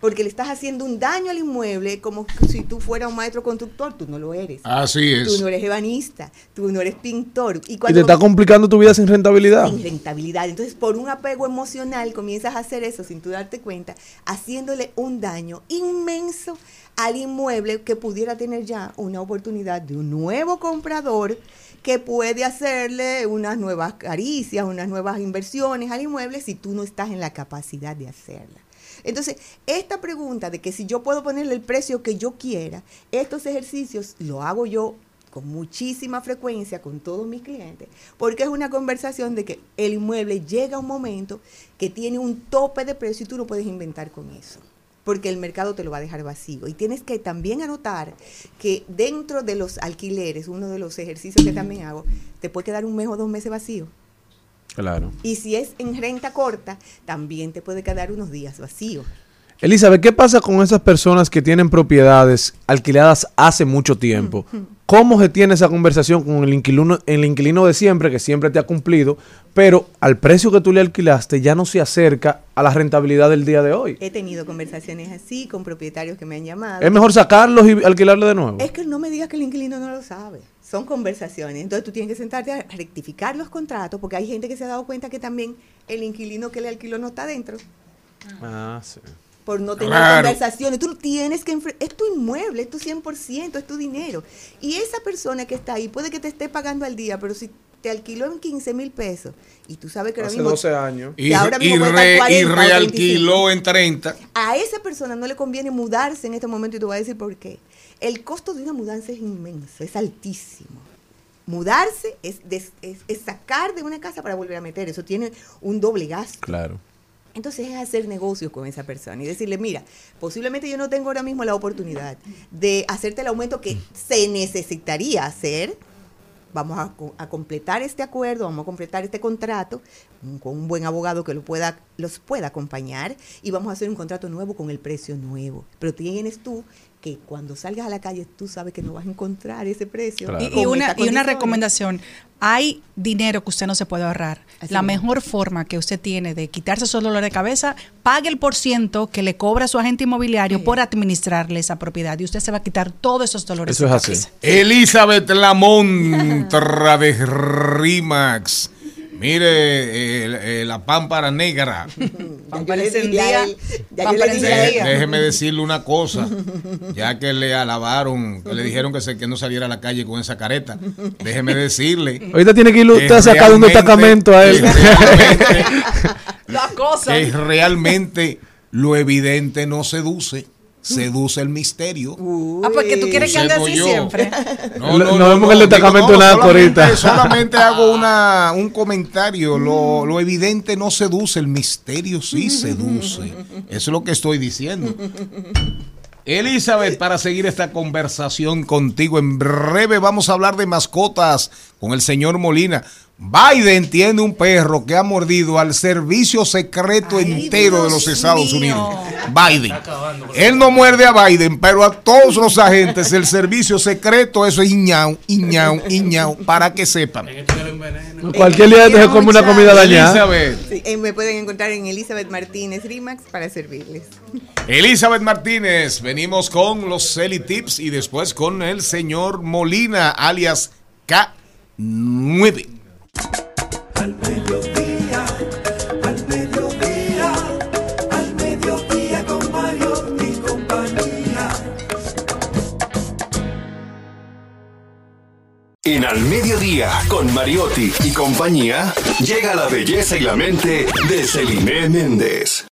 Porque le estás haciendo un daño al inmueble como si tú fueras un maestro constructor. Tú no lo eres. Así es. Tú no eres ebanista, tú no eres pintor. Y Y cuando te está complicando tu vida sin rentabilidad. sin rentabilidad. Entonces, por un apego emocional, comienzas a hacer eso sin tú darte cuenta, haciéndole un daño inmenso al inmueble que pudiera tener ya una oportunidad de un nuevo comprador que puede hacerle unas nuevas caricias, unas nuevas inversiones al inmueble si tú no estás en la capacidad de hacerla. Entonces, esta pregunta de que si yo puedo ponerle el precio que yo quiera, estos ejercicios lo hago yo con muchísima frecuencia con todos mis clientes, porque es una conversación de que el inmueble llega a un momento que tiene un tope de precio y tú no puedes inventar con eso, porque el mercado te lo va a dejar vacío. Y tienes que también anotar que dentro de los alquileres, uno de los ejercicios que también hago, te puede quedar un mes o dos meses vacío. Claro. Y si es en renta corta, también te puede quedar unos días vacíos. Elizabeth, ¿qué pasa con esas personas que tienen propiedades alquiladas hace mucho tiempo? ¿Cómo se tiene esa conversación con el inquilino, el inquilino de siempre, que siempre te ha cumplido, pero al precio que tú le alquilaste ya no se acerca a la rentabilidad del día de hoy? He tenido conversaciones así con propietarios que me han llamado. ¿Es mejor sacarlos y alquilarle de nuevo? Es que no me digas que el inquilino no lo sabe. Son conversaciones. Entonces tú tienes que sentarte a rectificar los contratos porque hay gente que se ha dado cuenta que también el inquilino que le alquiló no está dentro Ah, sí. por no tener Claro. conversaciones. Tú tienes que... Es tu inmueble, es tu 100%, es tu dinero. Y esa persona que está ahí puede que te esté pagando al día, pero si te alquiló en 15 mil pesos y tú sabes que ahora Hace mismo... 12 años. que Y, ahora y mismo cuesta re- y 40 o 35. realquiló en 30. A esa persona no le conviene mudarse en este momento y te voy a decir por qué. El costo de una mudanza es inmenso, es altísimo. Mudarse es, des- es, es sacar de una casa para volver a meter, eso tiene un doble gasto. Claro. Entonces es hacer negocios con esa persona y decirle, mira, posiblemente yo no tengo ahora mismo la oportunidad de hacerte el aumento que se necesitaría hacer. Vamos a, a completar este acuerdo, vamos a completar este contrato con un buen abogado que lo pueda, los pueda acompañar y vamos a hacer un contrato nuevo con el precio nuevo. Pero tienes tú que cuando salgas a la calle tú sabes que no vas a encontrar ese precio. Y, una, y recomendación, hay dinero que usted no se puede ahorrar. Así la mejor forma que usted tiene de quitarse esos dolores de cabeza, pague el por ciento que le cobra su agente inmobiliario por administrarle esa propiedad y usted se va a quitar todos esos dolores Eso de es así. Elizabeth Lamontra de Rimax. Mire, el- eh, la pámpara negra. Pámpara déjeme decirle una cosa. Ya que le alabaron, que le dijeron que, se, que no saliera a la calle con esa careta. Déjeme decirle. Ahorita tiene que ir usted a sacar un destacamento a él. La cosa. que realmente lo evidente no seduce. Seduce el misterio. Ah, pues que tú quieres que ande así yo. siempre. No, vemos el destacamento la solamente- corita. Solamente hago una, un comentario. Lo, lo evidente no seduce, el misterio sí seduce. Eso es lo que estoy diciendo. Elizabeth, para seguir esta conversación contigo, en breve vamos a hablar de mascotas con el señor Molina. Biden tiene un perro que ha mordido al servicio secreto entero de los Estados Unidos. Biden. Él no muerde a Biden, pero a todos los agentes del servicio secreto, eso es iñao, iñao, iñao, para que sepan. Cualquier día te se come una comida dañada. Elizabeth. Sí, eh, me pueden encontrar en Elizabeth Martínez Rimax para servirles. Elizabeth Martínez, venimos con los Celi Tips y después con el señor Molina, alias K9. Al mediodía, al mediodía, al mediodía con Mario y compañía. En Al Mediodía, con Mariotti y compañía, llega la belleza y la mente de Celine Méndez.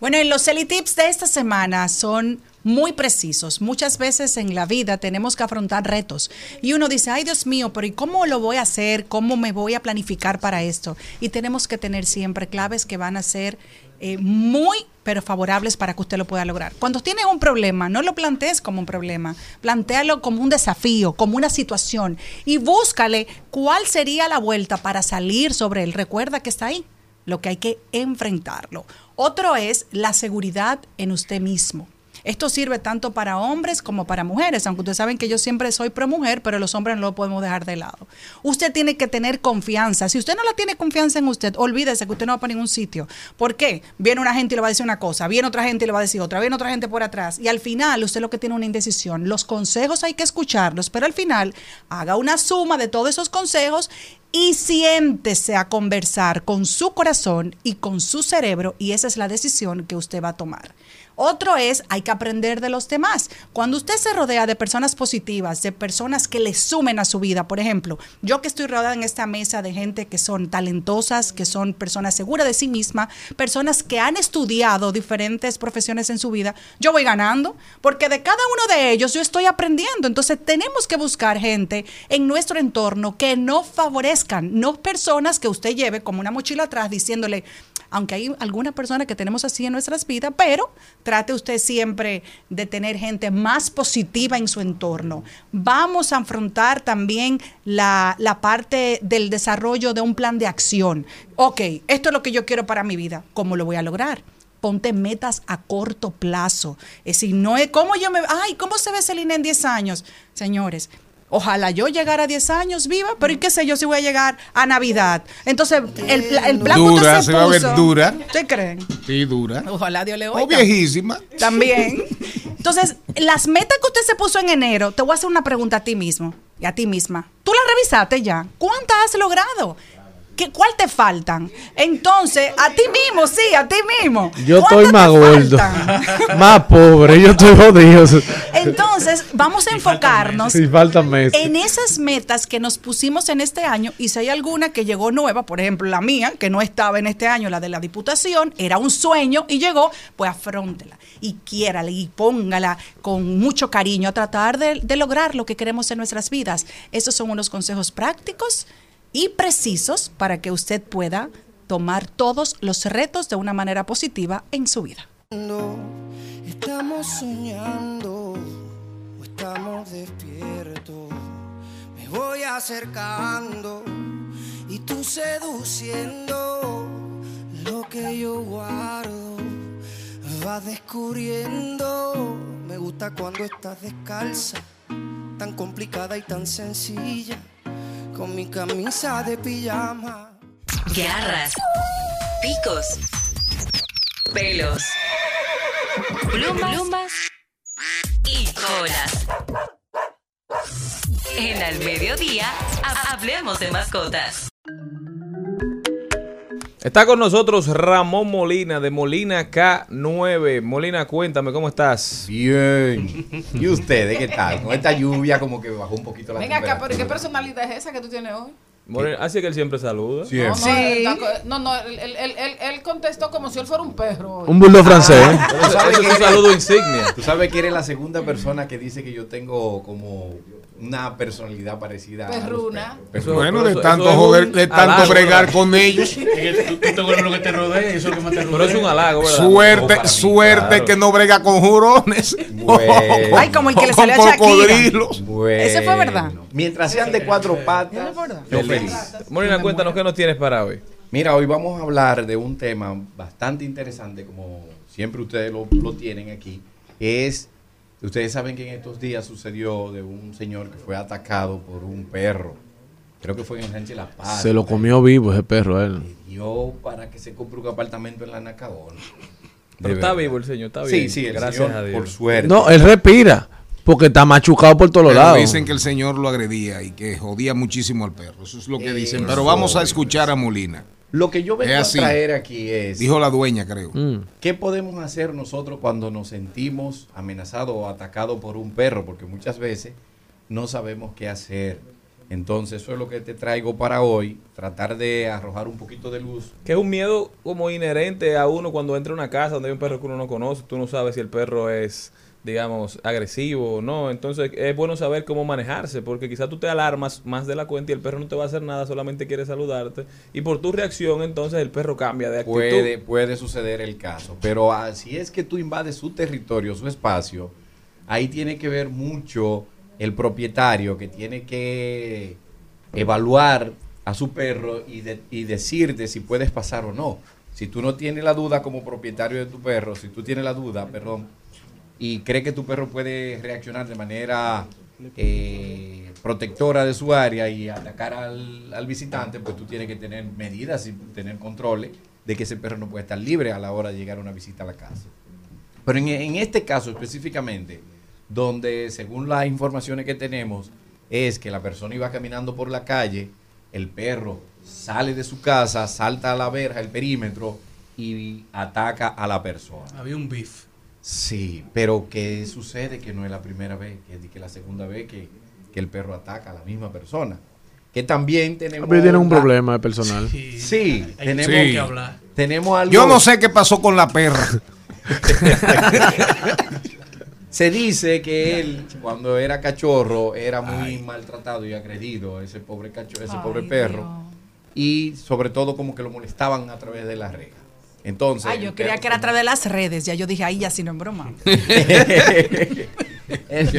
Bueno, y los Celi Tips de esta semana son muy precisos. Muchas veces en la vida tenemos que afrontar retos y uno dice, ay Dios mío, pero ¿y cómo lo voy a hacer? ¿Cómo me voy a planificar para esto? Y tenemos que tener siempre claves que van a ser eh, muy, pero favorables para que usted lo pueda lograr. Cuando tienes un problema, no lo plantees como un problema, plantealo como un desafío, como una situación y búscale cuál sería la vuelta para salir sobre él. Recuerda que está ahí lo que hay que enfrentarlo. Otro es la seguridad en usted mismo. Esto sirve tanto para hombres como para mujeres, aunque ustedes saben que yo siempre soy pro mujer, pero los hombres no lo podemos dejar de lado. Usted tiene que tener confianza. Si usted no la tiene confianza en usted, olvídese que usted no va para ningún sitio. ¿Por qué? Viene una gente y le va a decir una cosa, viene otra gente y le va a decir otra, viene otra gente por atrás. Y al final usted lo que tiene una indecisión. Los consejos hay que escucharlos, pero al final haga una suma de todos esos consejos y siéntese a conversar con su corazón y con su cerebro y esa es la decisión que usted va a tomar. Otro es, hay que aprender de los demás. Cuando usted se rodea de personas positivas, de personas que le sumen a su vida, por ejemplo, yo que estoy rodeada en esta mesa de gente que son talentosas, que son personas seguras de sí misma, personas que han estudiado diferentes profesiones en su vida, yo voy ganando, porque de cada uno de ellos yo estoy aprendiendo. Entonces tenemos que buscar gente en nuestro entorno que no favorezcan, no personas que usted lleve como una mochila atrás diciéndole, aunque hay alguna persona que tenemos así en nuestras vidas, pero trate usted siempre de tener gente más positiva en su entorno. Vamos a afrontar también la, la parte del desarrollo de un plan de acción. Ok, esto es lo que yo quiero para mi vida. ¿Cómo lo voy a lograr? Ponte metas a corto plazo. Es decir, no es cómo yo me. Ay, ¿cómo se ve Celina en 10 años? Señores, Ojalá yo llegara a 10 años viva, pero ¿y qué sé yo si voy a llegar a Navidad? Entonces, el, el plan que usted Dura, se va a ver dura. ¿Usted creen? Sí, dura. Ojalá Dios le O oiga. viejísima. También. Entonces, las metas que usted se puso en enero, te voy a hacer una pregunta a ti mismo y a ti misma. ¿Tú las revisaste ya? ¿Cuántas has logrado? ¿Qué, ¿Cuál te faltan? Entonces, a ti mismo, sí, a ti mismo. Yo ¿Cuántas estoy más gordo, más pobre, yo estoy jodido. Entonces, vamos a enfocarnos faltan meses. en esas metas que nos pusimos en este año y si hay alguna que llegó nueva, por ejemplo la mía, que no estaba en este año, la de la diputación, era un sueño y llegó, pues afróntela y quiérala y póngala con mucho cariño a tratar de, de lograr lo que queremos en nuestras vidas. Esos son unos consejos prácticos y precisos para que usted pueda tomar todos los retos de una manera positiva en su vida. Estamos soñando o estamos despiertos. Me voy acercando y tú seduciendo lo que yo guardo. Vas descubriendo. Me gusta cuando estás descalza, tan complicada y tan sencilla, con mi camisa de pijama. Garras, picos, pelos, plumas, y colas. En Al Mediodía, ha- hablemos de mascotas. Está con nosotros Ramón Molina de Molina K9. Molina, cuéntame, ¿cómo estás? Bien. ¿Y ustedes qué tal? Con esta lluvia como que bajó un poquito la Venga acá, pero ¿qué personalidad es esa que tú tienes hoy? Molina, así que él siempre saluda. No, no, él no, no, él, él- él- él- contestó como si él fuera un perro. Un bulldog francés. Ah, ¿tú sabes Eso que es un saludo insignia. Tú sabes que eres la segunda persona que dice que yo tengo como una personalidad parecida a los Perruna. perros. Bueno, de tanto es joder, de tanto halago, bregar con ellos. Tú, tú te lo que te rodea y eso es lo que más te rodea. Pero es un halago, ¿verdad? Suerte, mí, suerte claro. que no brega con jurones. Bueno. Ay, como el que le Con salió a cocodrilos. Bueno. Ese fue verdad. Mientras sean de cuatro patas, yo feliz. Molina, cuéntanos qué nos tienes para hoy. Mira, hoy vamos a hablar de un tema bastante interesante, como siempre ustedes lo, lo tienen aquí. Es, ustedes saben que en estos días sucedió de un señor que fue atacado por un perro. Creo que fue en Sánchez La Paz. Se lo comió vivo ese perro, él. Dio para que se compre un apartamento en la Nacaona. Pero está vivo el señor, está Sí, bien. sí, el Gracias señor, a Dios. por suerte. No, él respira. Porque está machucado por todos Pero lados. dicen que el señor lo agredía y que jodía muchísimo al perro. Eso es lo que dicen. Pero vamos a escuchar a Molina. Lo que yo vengo a traer aquí es... Dijo la dueña, creo. Mm. ¿Qué podemos hacer nosotros cuando nos sentimos amenazados o atacados por un perro? Porque muchas veces no sabemos qué hacer. Entonces, eso es lo que te traigo para hoy. Tratar de arrojar un poquito de luz. Que es un miedo como inherente a uno cuando entra a una casa donde hay un perro que uno no conoce. Tú no sabes si el perro es, digamos, agresivo o no. Entonces es bueno saber cómo manejarse porque quizás tú te alarmas más de la cuenta y el perro no te va a hacer nada, solamente quiere saludarte. Y por tu reacción entonces el perro cambia de actitud. Puede, puede suceder el caso. Pero si es que tú invades su territorio, su espacio, ahí tiene que ver mucho el propietario que tiene que evaluar a su perro y, y decirte si puedes pasar o no. Si tú no tienes la duda como propietario de tu perro, si tú tienes la duda, perdón, y cree que tu perro puede reaccionar de manera eh, protectora de su área y atacar al, al visitante, pues tú tienes que tener medidas y tener controles de que ese perro no puede estar libre a la hora de llegar a una visita a la casa. Pero en, en este caso específicamente, donde según las informaciones que tenemos, es que la persona iba caminando por la calle el perro sale de su casa, salta a la verja, el perímetro y ataca a la persona. Había un beef. Sí, pero ¿qué sucede? Que no es la primera vez, que es de que la segunda vez que, que el perro ataca a la misma persona. Que también tenemos... Pero tiene un la- problema de personal. Sí, Hay tenemos Sí. que hablar. Tenemos algo... Yo no sé qué pasó con la perra. Se dice que él, cuando era cachorro, era muy maltratado y agredido, ese pobre cacho, ese pobre perro. Y sobre todo como que lo molestaban a través de las rejas. Entonces, Ay, yo creía que era a través de las redes. Ya yo dije, ahí ya sí no es broma.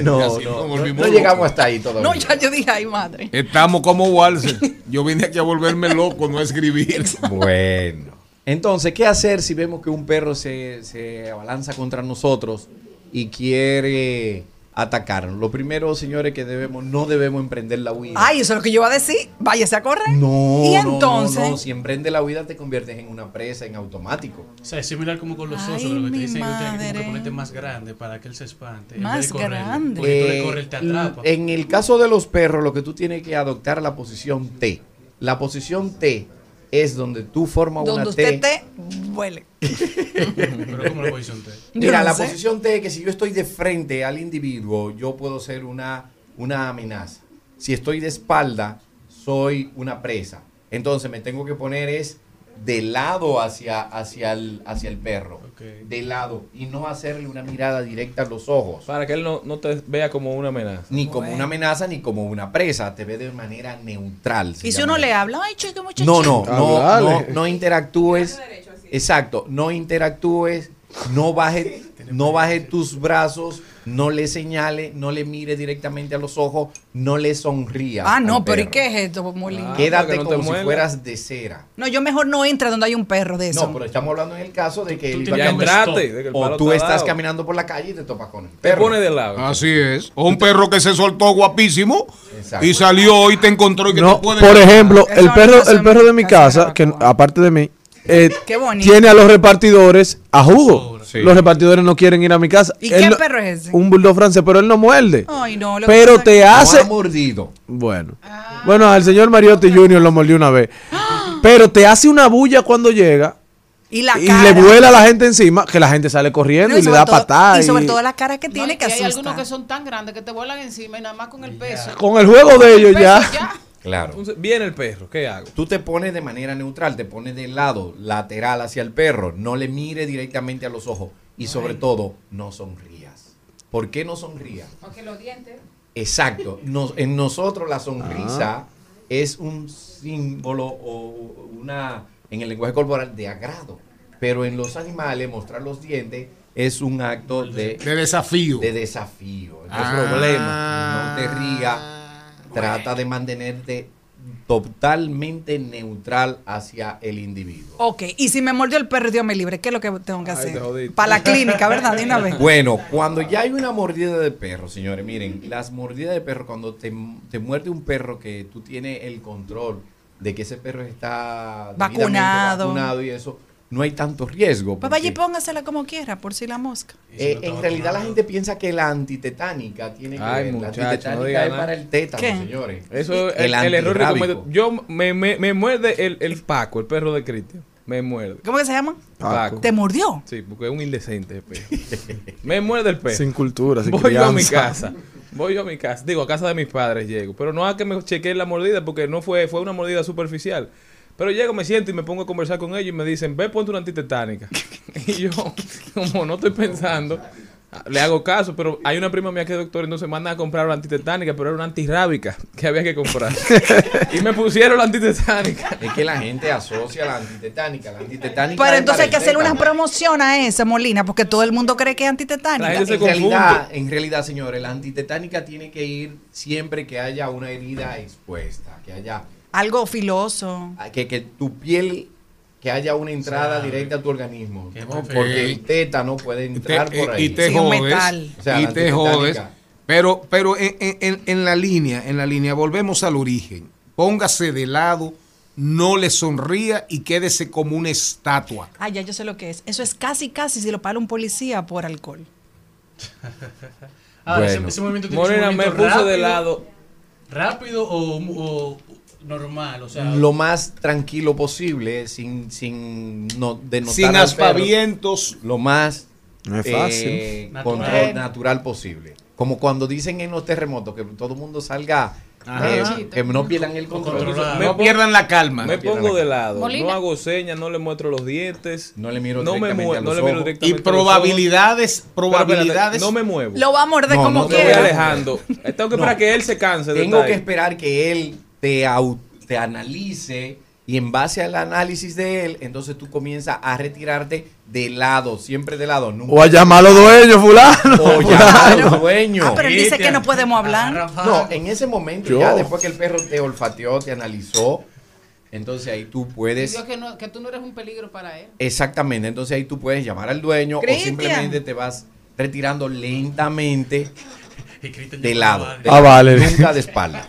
No, no, llegamos hasta ahí todavía. No, ya yo dije, ay, madre. Estamos como Walser. Yo vine aquí a volverme loco, no a escribir. Bueno. Entonces, ¿qué hacer si vemos que un perro se, se abalanza contra nosotros y quiere atacarnos? Lo primero, señores, que debemos, no debemos emprender la huida. Ay, eso es lo que yo iba a decir. Váyase a correr. No, Y no, no, entonces. no, Si emprende la huida te conviertes en una presa en automático. O sea, es similar como con los Ay, osos, lo que te dicen que tienes que madre. ponerte más grande para que él se espante. en Más vez de correrle. grande. Porque tú le Eh, corres, te atrapa. En el caso de los perros, lo que tú tienes que adoptar es la posición T. La posición T es donde tú formas Donde una usted T. te huele. Pero ¿cómo la posición T? Mira, no la sé. posición T es que si yo estoy de frente al individuo, yo puedo ser una, una amenaza. Si estoy de espalda, soy una presa. Entonces me tengo que poner es de lado hacia, hacia, el, hacia el perro. De lado. Y no hacerle una mirada directa a los ojos. Para que él no, no te vea como una amenaza. Ni como una amenaza ni como una presa. Te ve de manera neutral. Y si uno le habla, ay, chico, muchacho. no, no, no, Hablale. no, no interactúes. Exacto, no interactúes, no baje, no baje tus brazos, no le señale, no le mire directamente a los ojos, no le sonría. Ah, no, pero ¿y qué es esto, Molina? Quédate para que no te como si fueras de cera. No, yo mejor no entra donde hay un perro de eso. No, pero estamos hablando en el caso de que él tú un caminando- entraste. de que el o tú está estás dado. caminando por la calle y te topas con el Te pone de lado. Así es. O un perro que se soltó guapísimo Exacto. y salió y te encontró y que No, te puede. por ejemplo, Eso el perro, el perro de mi casa, que aparte de mí, eh, tiene a los repartidores a jugo. Sí. Los repartidores no quieren ir a mi casa. ¿Y Él qué no- perro es ese? Un bulldog francés, pero él no muerde. Ay, no. lo pero te No hace. ha mordido. Bueno. Bueno, al señor Mariotti Jr. lo mordió una vez. Pero te hace una bulla cuando llega Y la y cara. le vuela a la gente encima, que la gente sale corriendo No, y, le da patadas. Y sobre todo la cara que No, tiene que hay asusta. algunos que son tan grandes que te vuelan encima y nada más con el peso. Con el juego de ellos El ya. peso ya. Claro. Entonces, viene el perro. ¿Qué hago? Tú te pones de manera neutral, te pones de lado, lateral hacia el perro, no le mire directamente a los ojos y sobre todo no sonrías. ¿Por qué no sonrías? Porque los dientes. Exacto. Nos- en nosotros la sonrisa es un símbolo o una, en el lenguaje corporal, de agrado. Pero en los animales, mostrar los dientes es un acto de, De desafío. de desafío. No es Ah. problema. No te rías. Trata de mantenerte totalmente neutral hacia el individuo. Ok, y si me mordió el perro, Dios me libre, ¿qué es lo que tengo que hacer? Para la clínica, ¿verdad? De una vez. Bueno, cuando ya hay una mordida de perro, señores, miren, las mordidas de perro, cuando te, te muerde un perro que tú tienes el control de que ese perro está vacunado y eso, no hay tanto riesgo. Pues vaya y póngasela como quiera, por si la mosca. eh, en realidad la gente piensa que la antitetánica tiene que ver. muchacho, la no antitetánica diga es nada. para el tétano, ¿Qué? señores. Eso es El el, el error recomendado. Yo me, me, me muerde el, el Paco, el perro de Cristian. Me muerde. ¿Cómo que se llama? Paco. ¿Te mordió? Sí, porque es un indecente me muerde el perro. Sin cultura, sin Voy yo a mi casa. Voy yo a mi casa. Digo, a casa de mis padres llego. Pero no a que me chequeen la mordida porque no fue, fue una mordida superficial. Pero llego, me siento y me pongo a conversar con ellos y me dicen, ve, ponte una antitetánica. y yo, como no estoy pensando, le hago caso, pero hay una prima mía que es doctora, entonces mandan a comprar una antitetánica, pero era una antirrábica que había que comprar. y me pusieron la antitetánica. Es que la gente asocia la antitetánica. La antitetánica Pero es entonces hay que hacer una promoción a esa, Molina, porque todo el mundo cree que es antitetánica. La gente se en confunde. realidad, en realidad, señores, la antitetánica tiene que ir siempre que haya una herida expuesta, que haya Algo filoso. que, que tu piel que haya una entrada directa a tu organismo, ¿no? porque el tétano puede Y te, entrar por ahí. y te Sí, jodes. metal. O sea, y te jodes. Pero, pero en, en- en- la línea, en la línea, volvemos al origen. Póngase de lado, no le sonría y quédese como una estatua. Ah, ya yo sé lo que es. Eso es casi, casi si lo para un policía por alcohol. Ese, Bueno. ese movimiento tiene Morena un me movimiento puso de lado. Rápido o, o normal, o sea, lo más tranquilo posible, sin, sin no, denotar Sin perro, aspavientos. lo más No es eh, fácil. control Natural. natural posible. Como cuando dicen en los terremotos que todo el mundo salga, Ajá. eh, que no pierdan el control. controlar. No pierdan la calma. Me pongo de lado. Molina. No hago señas, no le muestro los dientes. No le miro no me directamente mue- a no le miro. Y directamente a los probabilidades, ojos. Pero espérate, probabilidades. No me muevo. Lo va a morder No, como no te Me voy quiera. alejando. Eh, Tengo que esperar que él se canse de Tengo que esperar que él te, te analice y en base al análisis de él, entonces tú comienzas a retirarte de lado, siempre de lado. Nunca O a llamar a los dueños, fulano. O llamar a los dueños. Ah, pero él dice que no podemos hablar. No, en ese momento, Yo. ya después que el perro te olfateó, te analizó, entonces ahí tú puedes... Dios que, no- que tú no eres un peligro para él. Exactamente, entonces ahí tú puedes llamar al dueño o simplemente te vas retirando lentamente de lado. de Ah, lado, vale. Nunca de espalda.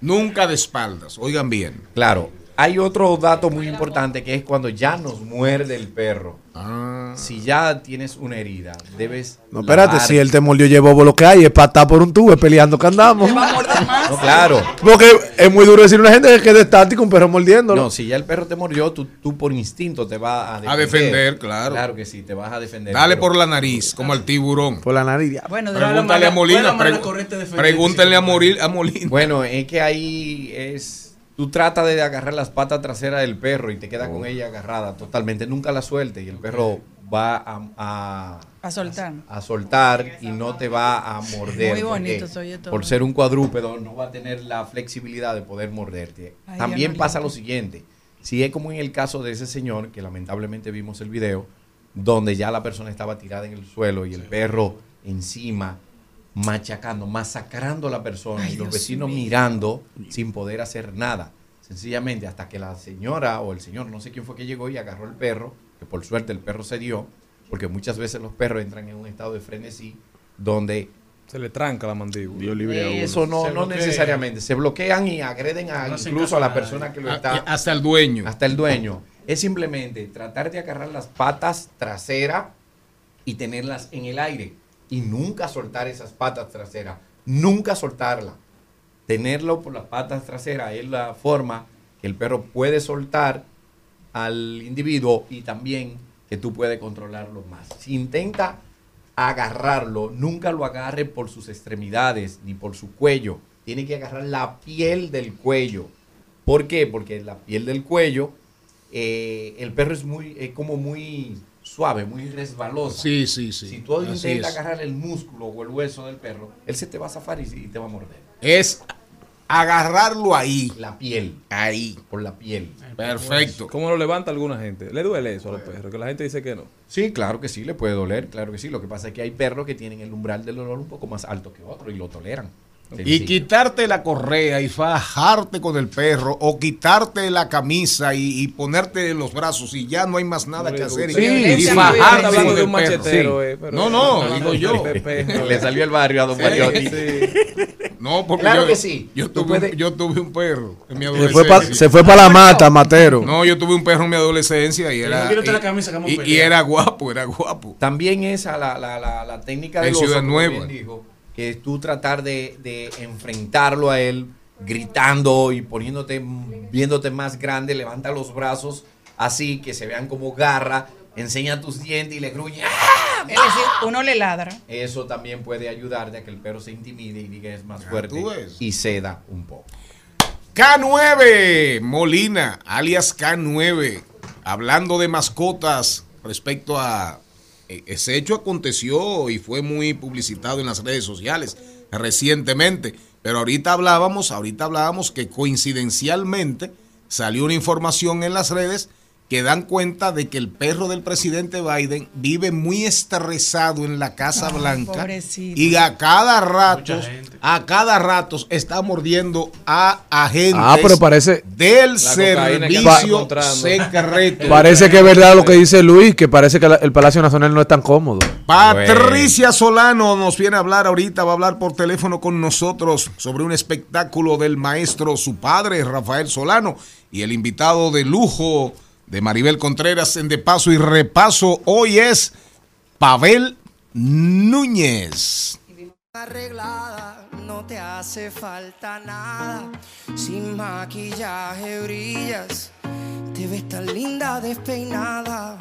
Nunca de espaldas. Oigan bien. Claro, hay otro dato muy importante que es cuando ya nos muerde el perro. Ah. Si ya tienes una herida, debes. No, espérate, lavar- si él te mordió, llevó lo que hay, es patar por un tubo, es peleando que andamos. Va a morder más. No, claro. Porque es muy duro decir a una gente que es estático un perro mordiéndolo. No, si ya el perro te mordió, tú, tú por instinto te vas a defender. A defender, claro. Claro que sí, te vas a defender. Dale pero- por la nariz, como al tiburón. Por la nariz. ya. Bueno, de Pregúntale a Molina. ¿cuál es la manera pregu- correcta de defenderse Pregúntenle a, a Molina. Bueno, es que ahí es. Tú tratas de agarrar las patas traseras del perro y te quedas Oh. con ella agarrada totalmente. Nunca la sueltes y el perro va a, a, A soltar. a soltar y no te va a morder. Muy bonito oye todo. Por ser un cuadrúpedo no va a tener la flexibilidad de poder morderte. Ay, También pasa lo siguiente. Si es como en el caso de ese señor, que lamentablemente vimos el video, donde ya la persona estaba tirada en el suelo y el perro encima, machacando, masacrando a la persona Ay, y los Dios vecinos mío. mirando sin poder hacer nada. Sencillamente hasta que la señora o el señor, no sé quién fue que llegó y agarró el perro, que por suerte el perro se dio, porque muchas veces los perros entran en un estado de frenesí donde Se le tranca la mandíbula. Dios libre a uno. eso no, Se no bloquea. necesariamente. Se bloquean y agreden a, No incluso a la persona que lo A- está. hasta el dueño. Hasta el dueño. Es simplemente tratar de agarrar las patas traseras y tenerlas en el aire. Y nunca soltar esas patas traseras. Nunca soltarla. Tenerlo por las patas traseras es la forma que el perro puede soltar al individuo y también que tú puedes controlarlo más. Si intenta agarrarlo, nunca lo agarre por sus extremidades ni por su cuello. Tiene que agarrar la piel del cuello. ¿Por qué? Porque la piel del cuello, eh, el perro es muy, es como muy suave, muy resbalosa. Sí, sí, sí. Si tú Así intentas es. agarrar el músculo o el hueso del perro, él se te va a zafar y, y te va a morder. Es agarrarlo ahí. La piel, Ahí. por la piel. Perfecto. ¿Cómo lo levanta alguna gente? ¿Le duele eso a los perros? Que la gente dice que no. Sí, claro que sí, le puede doler, claro que sí. Lo que pasa es que hay perros que tienen el umbral del dolor un poco más alto que otros y lo toleran. Y quitarte la correa y fajarte con el perro o quitarte la camisa y, y ponerte en los brazos y ya no hay más nada que hacer. y- Sí, y sí, fajarte hablando de un perro. machetero, Sí. eh, pero- No, no, Está digo yo. Le salió el barrio a Don Mariotti. No, porque Claro yo, que sí. Yo tuve, puedes- yo tuve un perro en mi Se adolescencia. se fue para la mata, Matero. No, yo tuve un perro en mi adolescencia y Y era, no quítate la y- camisa y- y era guapo, era guapo. También esa la, la, la, la técnica de En Ciudad Nueva. dijo, que tú tratar de, de enfrentarlo a él gritando y poniéndote, viéndote más grande, levanta los brazos así, que se vean como garra, enseña tus dientes y le gruñe. ¡Ah! Es decir, uno le ladra. Eso también puede ayudarte a que el perro se intimide y diga es más Ah, fuerte y ceda un poco. K9 Molina, alias K9, hablando de mascotas respecto a ese hecho aconteció y fue muy publicitado en las redes sociales recientemente, pero ahorita hablábamos, ahorita hablábamos que coincidencialmente salió una información en las redes que dan cuenta de que el perro del presidente Biden vive muy estresado en la Casa Ay, Blanca pobrecito. y a cada rato, a cada rato está mordiendo a agentes Ah, pero parece- del que servicio secreto. Parece que es verdad lo que dice Luis, que parece que el Palacio Nacional no es tan cómodo. Patricia Solano nos viene a hablar ahorita, va a hablar por teléfono con nosotros sobre un espectáculo del maestro, su padre, Rafael Solano, y el invitado de lujo de Maribel Contreras en De Paso y Repaso hoy es Pavel Núñez. Arreglada, no te hace falta nada. Sin maquillaje brillas, te ves tan linda despeinada.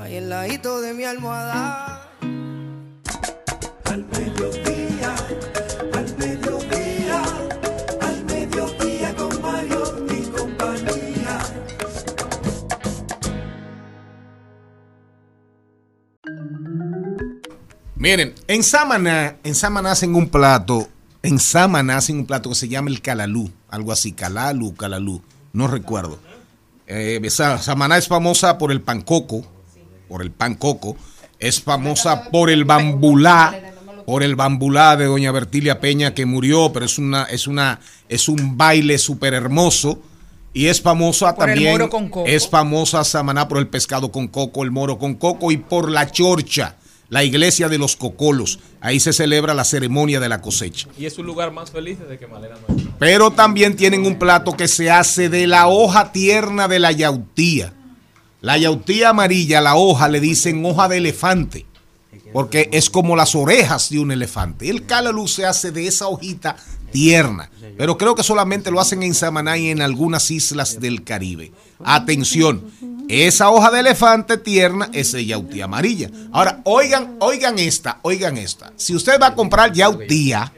Ahí el ladito de mi almohada. Al mediodía, Miren, en Samaná, en Samaná hacen un plato, en Samaná hacen un plato que se llama el calalú, algo así, calalu, calalú, no recuerdo. Eh, Sa- Samaná es famosa por el pancoco, por el pancoco, es famosa por el bambulá, por el bambulá de doña Bertilia Peña que murió, pero es una, es una, es un baile súper hermoso. Y es famosa Por el también. moro con coco. Es famosa Samaná por el pescado con coco, el moro con coco y por la chorcha, la iglesia de los cocolos. Ahí se celebra la ceremonia de la cosecha. Y es un lugar más feliz desde que Malena no está. Pero también tienen un plato que se hace de la hoja tierna de la yautía. La yautía amarilla, la hoja, le dicen hoja de elefante, porque es como las orejas de un elefante. El calalú se hace de esa hojita tierna, pero creo que solamente lo hacen en Samaná y en algunas islas del Caribe. Atención, esa hoja de elefante tierna es de yautía amarilla. Ahora, oigan, oigan esta, oigan esta. Si usted va a comprar yautía,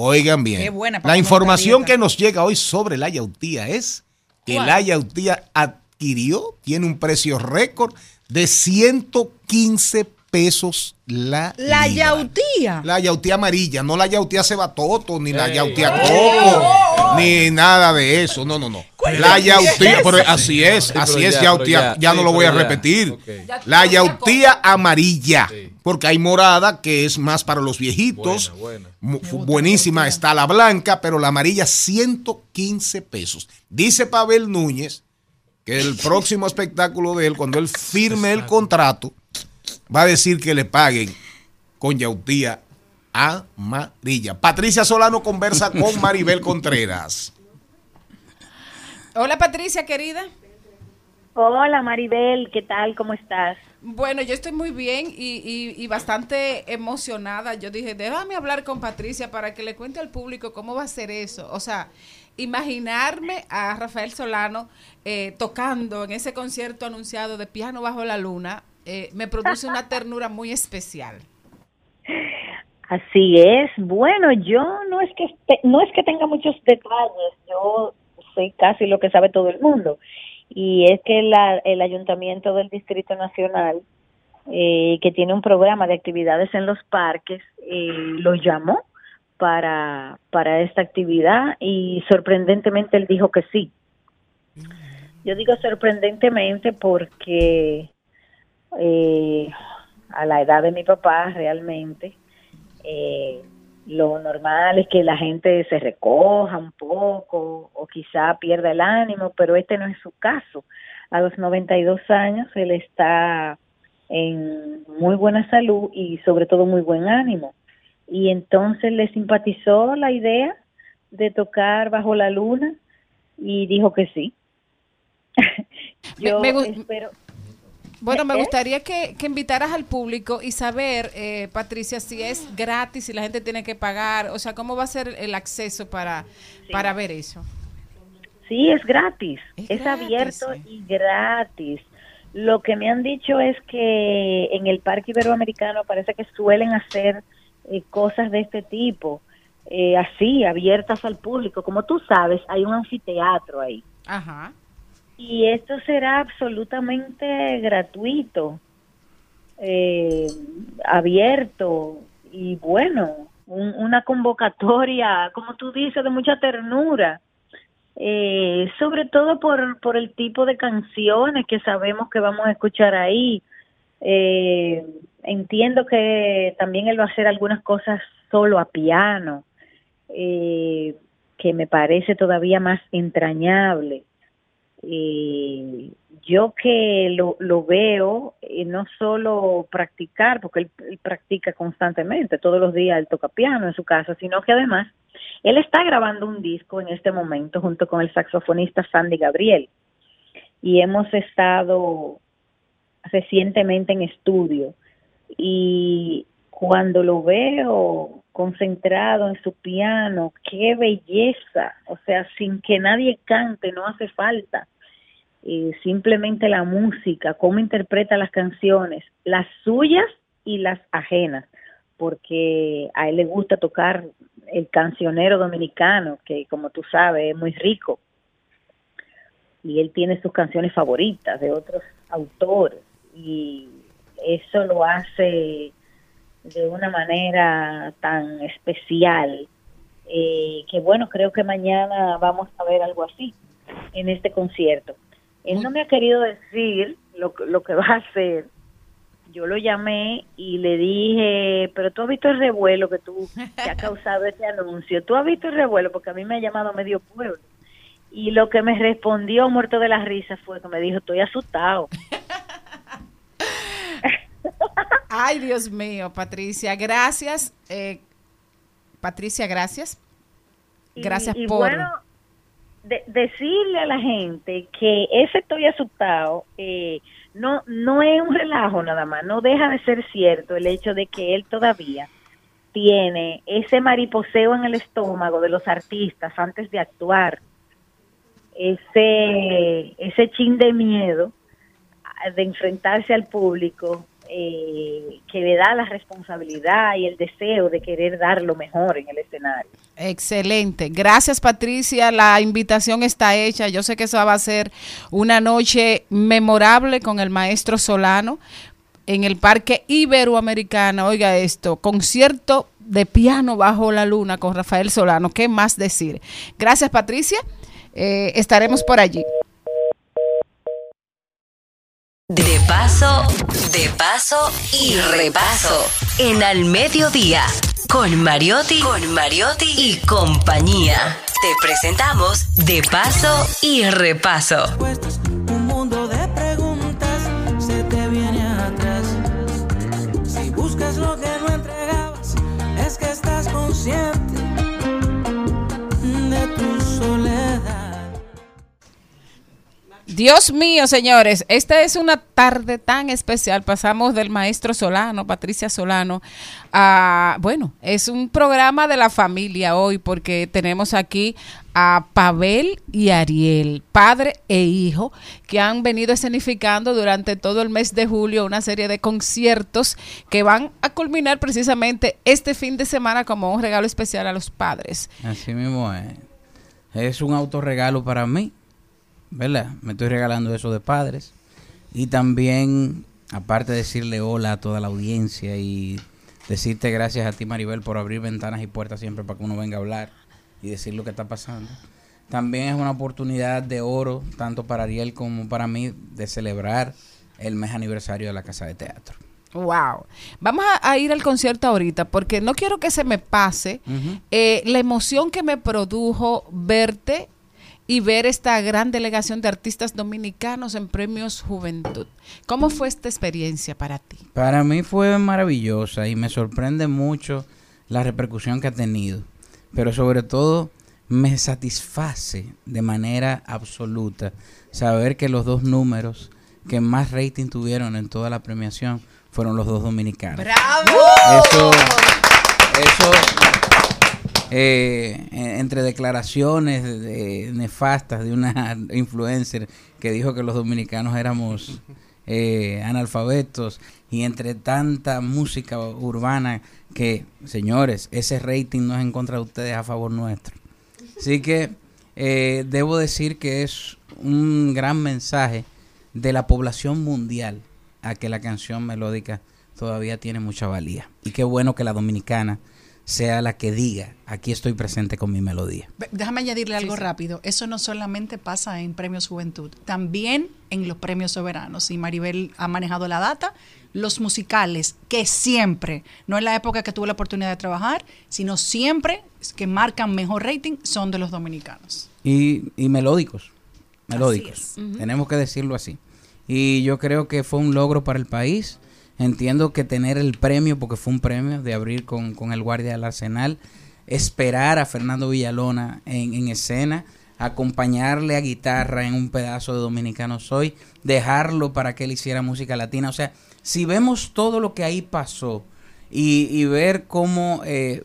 Oigan bien. La información que nos llega hoy sobre la yautía es que ¿Cuál? la yautía adquirió, tiene un precio récord de 115 pesos la La libra. yautía. La yautía amarilla, no la yautía cebatoto, ni la Ey. yautía Oh. coco, ni nada de eso. No, no, no. La yautía, pero así es, Sí, así es ya, yautía. Ya, no lo voy a repetir. La yautía amarilla, porque hay morada que es más para los viejitos. Buenísima está la blanca, pero la amarilla 115 pesos. Dice Pavel Núñez que el próximo espectáculo de él, cuando él firme el contrato, va a decir que le paguen con yautía amarilla. Patricia Solano conversa con Maribel Contreras. Hola Patricia, querida. Hola Maribel, ¿qué tal? ¿Cómo estás? Bueno, yo estoy muy bien y, y- y bastante emocionada. Yo dije, déjame hablar con Patricia para que le cuente al público cómo va a ser eso. O sea, imaginarme a Rafael Solano eh, tocando en ese concierto anunciado de Piano Bajo la Luna eh, me produce una ternura muy especial. Así es. Bueno, yo no es que no es que tenga muchos detalles. Yo sé casi lo que sabe todo el mundo y es que la- el ayuntamiento del Distrito Nacional eh, que tiene un programa de actividades en los parques eh, lo llamó para para esta actividad y sorprendentemente él dijo que sí. Yo digo sorprendentemente porque eh, a la edad de mi papá realmente eh, lo normal es que la gente se recoja un poco o quizá pierda el ánimo, pero este no es su caso. A los 92 años él está en muy buena salud y sobre todo muy buen ánimo. Y entonces le simpatizó la idea de tocar bajo la luna y dijo que sí. Yo me espero... Bueno, me ¿Eh? gustaría que, que invitaras al público y saber, eh, Patricia, si es gratis, si la gente tiene que pagar, o sea, cómo va a ser el acceso para, para ver eso. Sí, es gratis. Es, gratis, abierto y gratis. Lo que me han dicho es que en el Parque Iberoamericano parece que suelen hacer eh, cosas de este tipo, eh, así, abiertas al público. Como tú sabes, hay un anfiteatro ahí. Ajá. Y esto será absolutamente gratuito, eh, abierto y bueno, un- una convocatoria, como tú dices, de mucha ternura, eh, sobre todo por, por el tipo de canciones que sabemos que vamos a escuchar ahí. Eh, entiendo que también él va a hacer algunas cosas solo a piano, eh, que me parece todavía más entrañable. Eh, yo que lo, lo veo, eh, no solo practicar, porque él, él practica constantemente, todos los días él toca piano en su casa, sino que además él está grabando un disco en este momento junto con el saxofonista Sandy Gabriel. Y hemos estado recientemente en estudio. Y cuando lo veo concentrado en su piano, qué belleza, o sea, sin que nadie cante, no hace falta. Eh, simplemente la música, cómo interpreta las canciones, las suyas y las ajenas, porque a él le gusta tocar el cancionero dominicano, que como tú sabes es muy rico, y él tiene sus canciones favoritas de otros autores, y eso lo hace de una manera tan especial, eh, que bueno, creo que mañana vamos a ver algo así en este concierto. Él no me ha querido decir lo, lo que va a hacer. Yo lo llamé y le dije, pero tú has visto el revuelo que tú que ha causado este anuncio. Tú has visto el revuelo porque a mí me ha llamado medio pueblo. Y lo que me respondió muerto de la risa fue que me dijo, estoy asustado. Ay, Dios mío, Patricia, gracias. eh, Patricia, gracias. Gracias y por... bueno, de- decirle a la gente que ese estoy asustado eh, no no es un relajo nada más, no deja de ser cierto el hecho de que él todavía tiene ese mariposeo en el estómago de los artistas antes de actuar, ese ese chin de miedo de enfrentarse al público eh, que le da la responsabilidad y el deseo de querer dar lo mejor en el escenario. Excelente. Gracias, Patricia. La invitación está hecha. Yo sé que esa va a ser una noche memorable con el maestro Solano en el Parque Iberoamericano. Oiga esto, concierto de piano bajo la luna con Rafael Solano. ¿Qué más decir? Gracias, Patricia. Eh, estaremos por allí. De paso, de paso y repaso. En Al Mediodía, con Mariotti, con Mariotti y compañía. Te presentamos De paso y repaso. Un mundo de preguntas se te viene atrás. Si buscas lo que no entregabas, es que estás consciente Dios mío, señores, esta es una tarde tan especial. Pasamos del maestro Solano, Patricia Solano, a, bueno, es un programa de la familia hoy porque tenemos aquí a Pavel y Ariel, padre e hijo, que han venido escenificando durante todo el mes de julio una serie de conciertos que van a culminar precisamente este fin de semana como un regalo especial a los padres. Así mismo es. Es un autorregalo para mí, ¿verdad? Me estoy regalando eso de padres. Y también, aparte de decirle hola a toda la audiencia y decirte gracias a ti, Maribel, por abrir ventanas y puertas siempre para que uno venga a hablar y decir lo que está pasando. También es una oportunidad de oro, tanto para Ariel como para mí, de celebrar el mes aniversario de la Casa de Teatro. Wow. Vamos a, a ir al concierto ahorita porque no quiero que se me pase eh, la emoción que me produjo verte y ver esta gran delegación de artistas dominicanos en Premios Juventud. ¿Cómo fue esta experiencia para ti? Para mí fue maravillosa y me sorprende mucho la repercusión que ha tenido. Pero sobre todo me satisface de manera absoluta saber que los dos números que más rating tuvieron en toda la premiación fueron los dos dominicanos. ¡Bravo! Eso, eso eh, en- entre declaraciones de- nefastas de una influencer que dijo que los dominicanos éramos eh, analfabetos y entre tanta música urbana que, señores, ese rating no es en contra de ustedes, a favor nuestro. Así que eh, debo decir que es un gran mensaje de la población mundial a que la canción melódica todavía tiene mucha valía. Y qué bueno que la dominicana sea la que diga, aquí estoy presente con mi melodía. Déjame añadirle algo rápido. Eso no solamente pasa en Premios Juventud, también en los Premios Soberanos. Y Maribel ha manejado la data. Los musicales, que siempre, no en la época que tuve la oportunidad de trabajar, sino siempre que marcan mejor rating, son de los dominicanos. Y, y melódicos, melódicos. Tenemos que decirlo así. Y yo creo que fue un logro para el país. Entiendo que tener el premio, porque fue un premio de abrir con, con el Guardia del Arsenal, esperar a Fernando Villalona en, en escena, acompañarle a guitarra en un pedazo de Dominicano Soy, dejarlo para que él hiciera música latina. O sea, si vemos todo lo que ahí pasó y, y ver cómo, eh,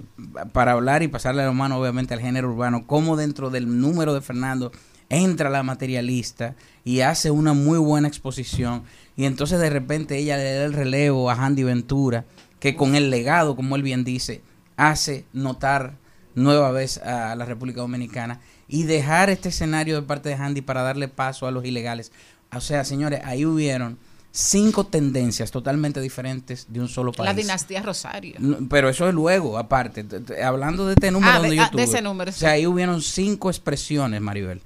para hablar y pasarle la mano obviamente al género urbano, cómo dentro del número de Fernando entra la materialista y hace una muy buena exposición y entonces de repente ella le da el relevo a Handy Ventura, que con el legado, como él bien dice, hace notar nueva vez a la República Dominicana y dejar este escenario de parte de Handy para darle paso a los ilegales. O sea, señores, ahí hubieron cinco tendencias totalmente diferentes de un solo país. La dinastía Rosario. Pero eso es luego, aparte. Hablando de este número Ah, de- yo ah, de ese número, O sea, ahí hubieron cinco expresiones, Maribel.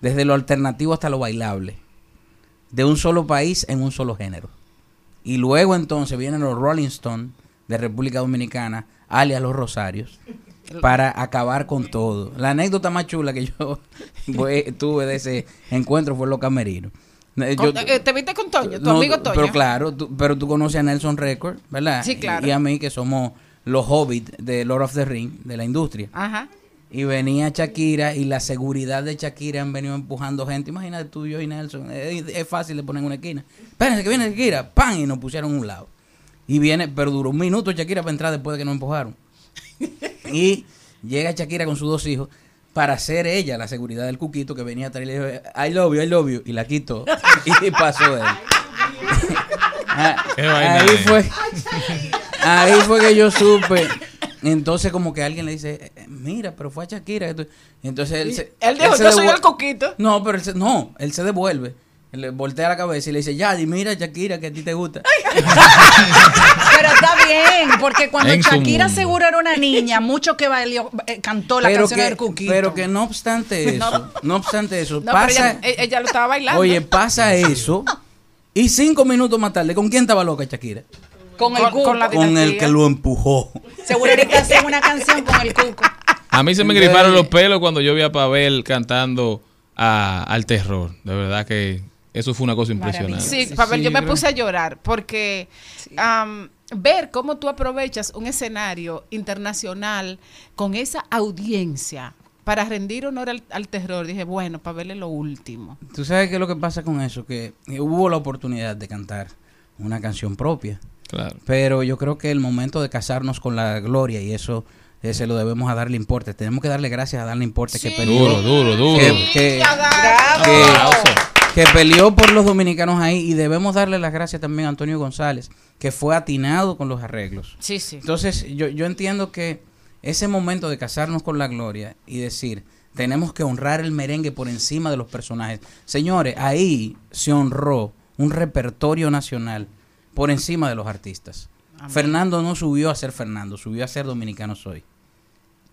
Desde lo alternativo hasta lo bailable. De un solo país en un solo género. Y luego entonces vienen los Rolling Stones de República Dominicana, alias los Rosarios, para acabar con todo. La anécdota más chula que yo tuve de ese encuentro fue los camerinos. Eh, yo- eh, ¿Te viste con Toño? ¿Tu no, amigo Toño? Pero claro, tú, pero tú conoces a Nelson Record, ¿verdad? Sí, claro. Y, y a mí, que somos los hobbits de Lord of the Ring, de la industria. Ajá. Y venía Shakira y la seguridad de Shakira han venido empujando gente. Imagínate tú, yo y Nelson. Es, es fácil de poner en una esquina. Espérense que viene Shakira. ¡Pam! Y nos pusieron a un lado. Y viene, pero duró un minuto Shakira para entrar después de que nos empujaron. y llega Shakira con sus dos hijos para ser ella la seguridad del cuquito que venía atrás y le dijo, I love you, I love you. Y la quitó. y pasó él. Ah, ahí fue. Ahí fue que yo supe. Entonces como que alguien le dice, "Eh, mira, pero fue a Shakira. Entonces él se... Él dijo, se yo soy el coquito. No, pero él se, no, él se devuelve. Él le voltea la cabeza y le dice, Yadi, mira Shakira que a ti te gusta. Pero está bien, porque cuando En Shakira seguro era una niña, mucho que bailó, eh, cantó la pero, canción que, del Cuquito. pero que no obstante eso, no, obstante eso, No, pasa, ella- ella lo estaba bailando. oye, pasa eso y cinco minutos más tarde, ¿con quién estaba loca Shakira? Con el cuco. con la Con el que lo empujó. Seguro ahorita hacen una canción con el cuco. A mí se me griparon los pelos cuando yo vi a Pavel cantando a- al terror. De verdad que eso fue una cosa impresionante. Sí, Pavel, yo me puse a llorar porque ver cómo tú aprovechas un escenario internacional con esa audiencia para rendir honor al, al terror, dije, bueno, Pavel es lo último. ¿Tú sabes qué es lo que pasa con eso? Que hubo la oportunidad de cantar una canción propia. Claro. Pero yo creo que el momento de casarnos con la gloria y eso se lo debemos a darle importe. Tenemos que darle gracias a darle importe que peleó. Duro, duro, duro. Que, que- que- que peleó por los dominicanos ahí y debemos darle las gracias también a Antonio González, que fue atinado con los arreglos. Sí, sí. Entonces, yo, yo entiendo que ese momento de casarnos con la gloria y decir, tenemos que honrar el merengue por encima de los personajes. Señores, ahí se honró un repertorio nacional por encima de los artistas. Fernando no subió a ser Fernando, subió a ser Dominicano Soy.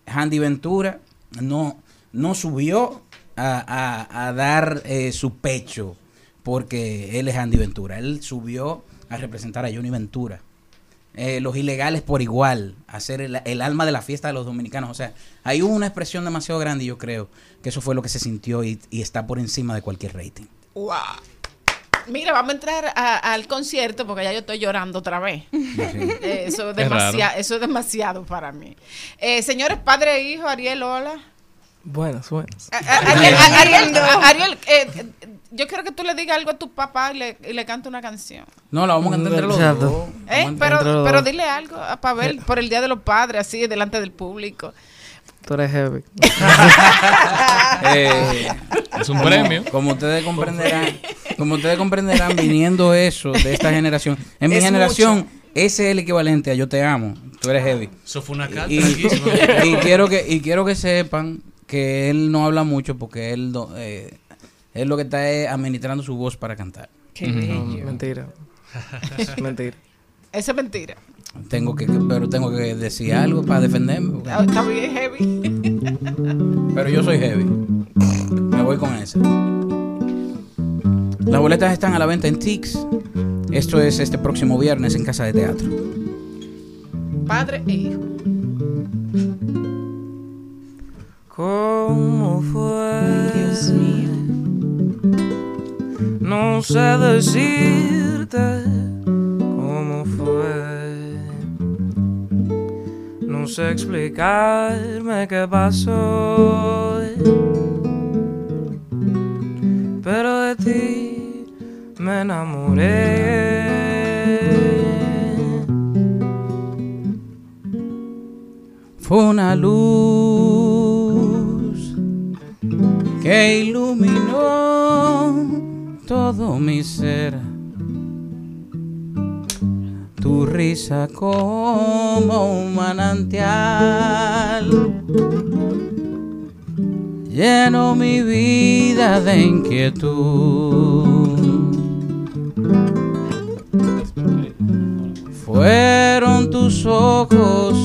Handy Ventura no, no subió a, a- a dar eh, su pecho porque él es Handy Ventura. Él subió a representar a Johnny Ventura. Eh, los ilegales por igual, a ser el, el alma de la fiesta de los dominicanos. O sea, hubo una expresión demasiado grande y yo creo que eso fue lo que se sintió y, y está por encima de cualquier rating. Wow. Mira, vamos a entrar a- al concierto porque ya yo estoy llorando otra vez. Eh, eso, es demasiado, eso es demasiado para mí. Eh, señores, padre e hijo, Ariel, hola. Buenas, buenas. A- a- Ariel, Ariel, eh, yo quiero que tú le digas algo a tu papá y le, y le cante una canción. No, la vamos a cantar entre los dos. ¿Eh? Pero, pero dile algo a Pavel por el Día de los Padres, así, delante del público. Tú eres heavy. Eh, Es un como- premio. Como ustedes comprenderán, como ustedes comprenderán, viniendo eso de esta generación. En mi Es generación, mucho. ese es el equivalente a yo te amo, tú eres heavy. Eso fue una carta Y, quiero que y quiero que sepan que él no habla mucho porque él no- eh, él lo que está es administrando su voz para cantar. Qué No, bello. mentira. mentira. Eso es mentira. Tengo que pero tengo que decir algo para defenderme. Ah, Está bien heavy. Pero yo soy heavy. Me voy con esa. Las boletas están a la venta en Tix. Esto es este próximo viernes en Casa de Teatro. Padre e hijo. ¿Cómo fue? Dios mío. No sé decirte cómo fue. No sé explicarme qué pasó. Pero de ti me enamoré. fue una luz que iluminó todo mi ser. Tu risa como un manantial lleno mi vida de inquietud. Fueron tus ojos,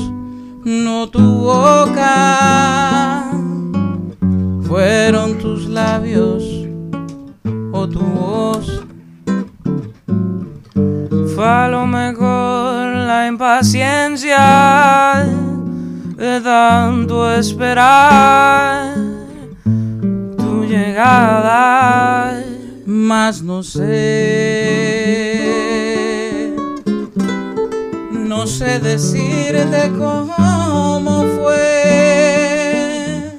no tu boca. Fueron tus labios o tu voz. Fue a lo mejor la impaciencia de tanto esperar tu llegada. Mas no sé, no sé decirte cómo fue,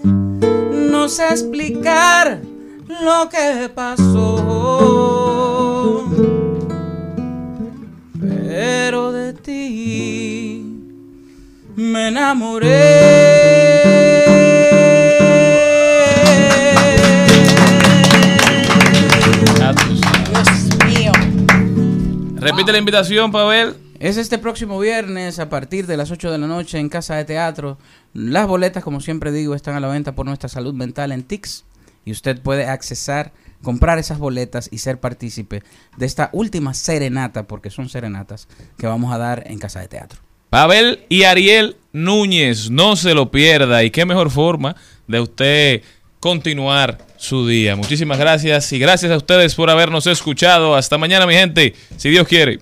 no sé explicar lo que pasó, pero de ti me Dios mío. Repite la invitación, Pavel. Es este próximo viernes a partir de las 8 de la noche en Casa de Teatro. Las boletas, como siempre digo, están a la venta por nuestra salud mental en TIX y usted puede accesar, comprar esas boletas y ser partícipe de esta última serenata, porque son serenatas, que vamos a dar en Casa de Teatro. Pavel y Ariel Núñez, no se lo pierda. Y qué mejor forma de usted continuar su día. Muchísimas gracias y gracias a ustedes por habernos escuchado. Hasta mañana, mi gente, si Dios quiere.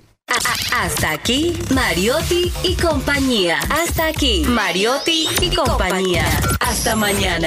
Hasta aquí, Mariotti y compañía. Hasta aquí, Mariotti y compañía. Hasta mañana.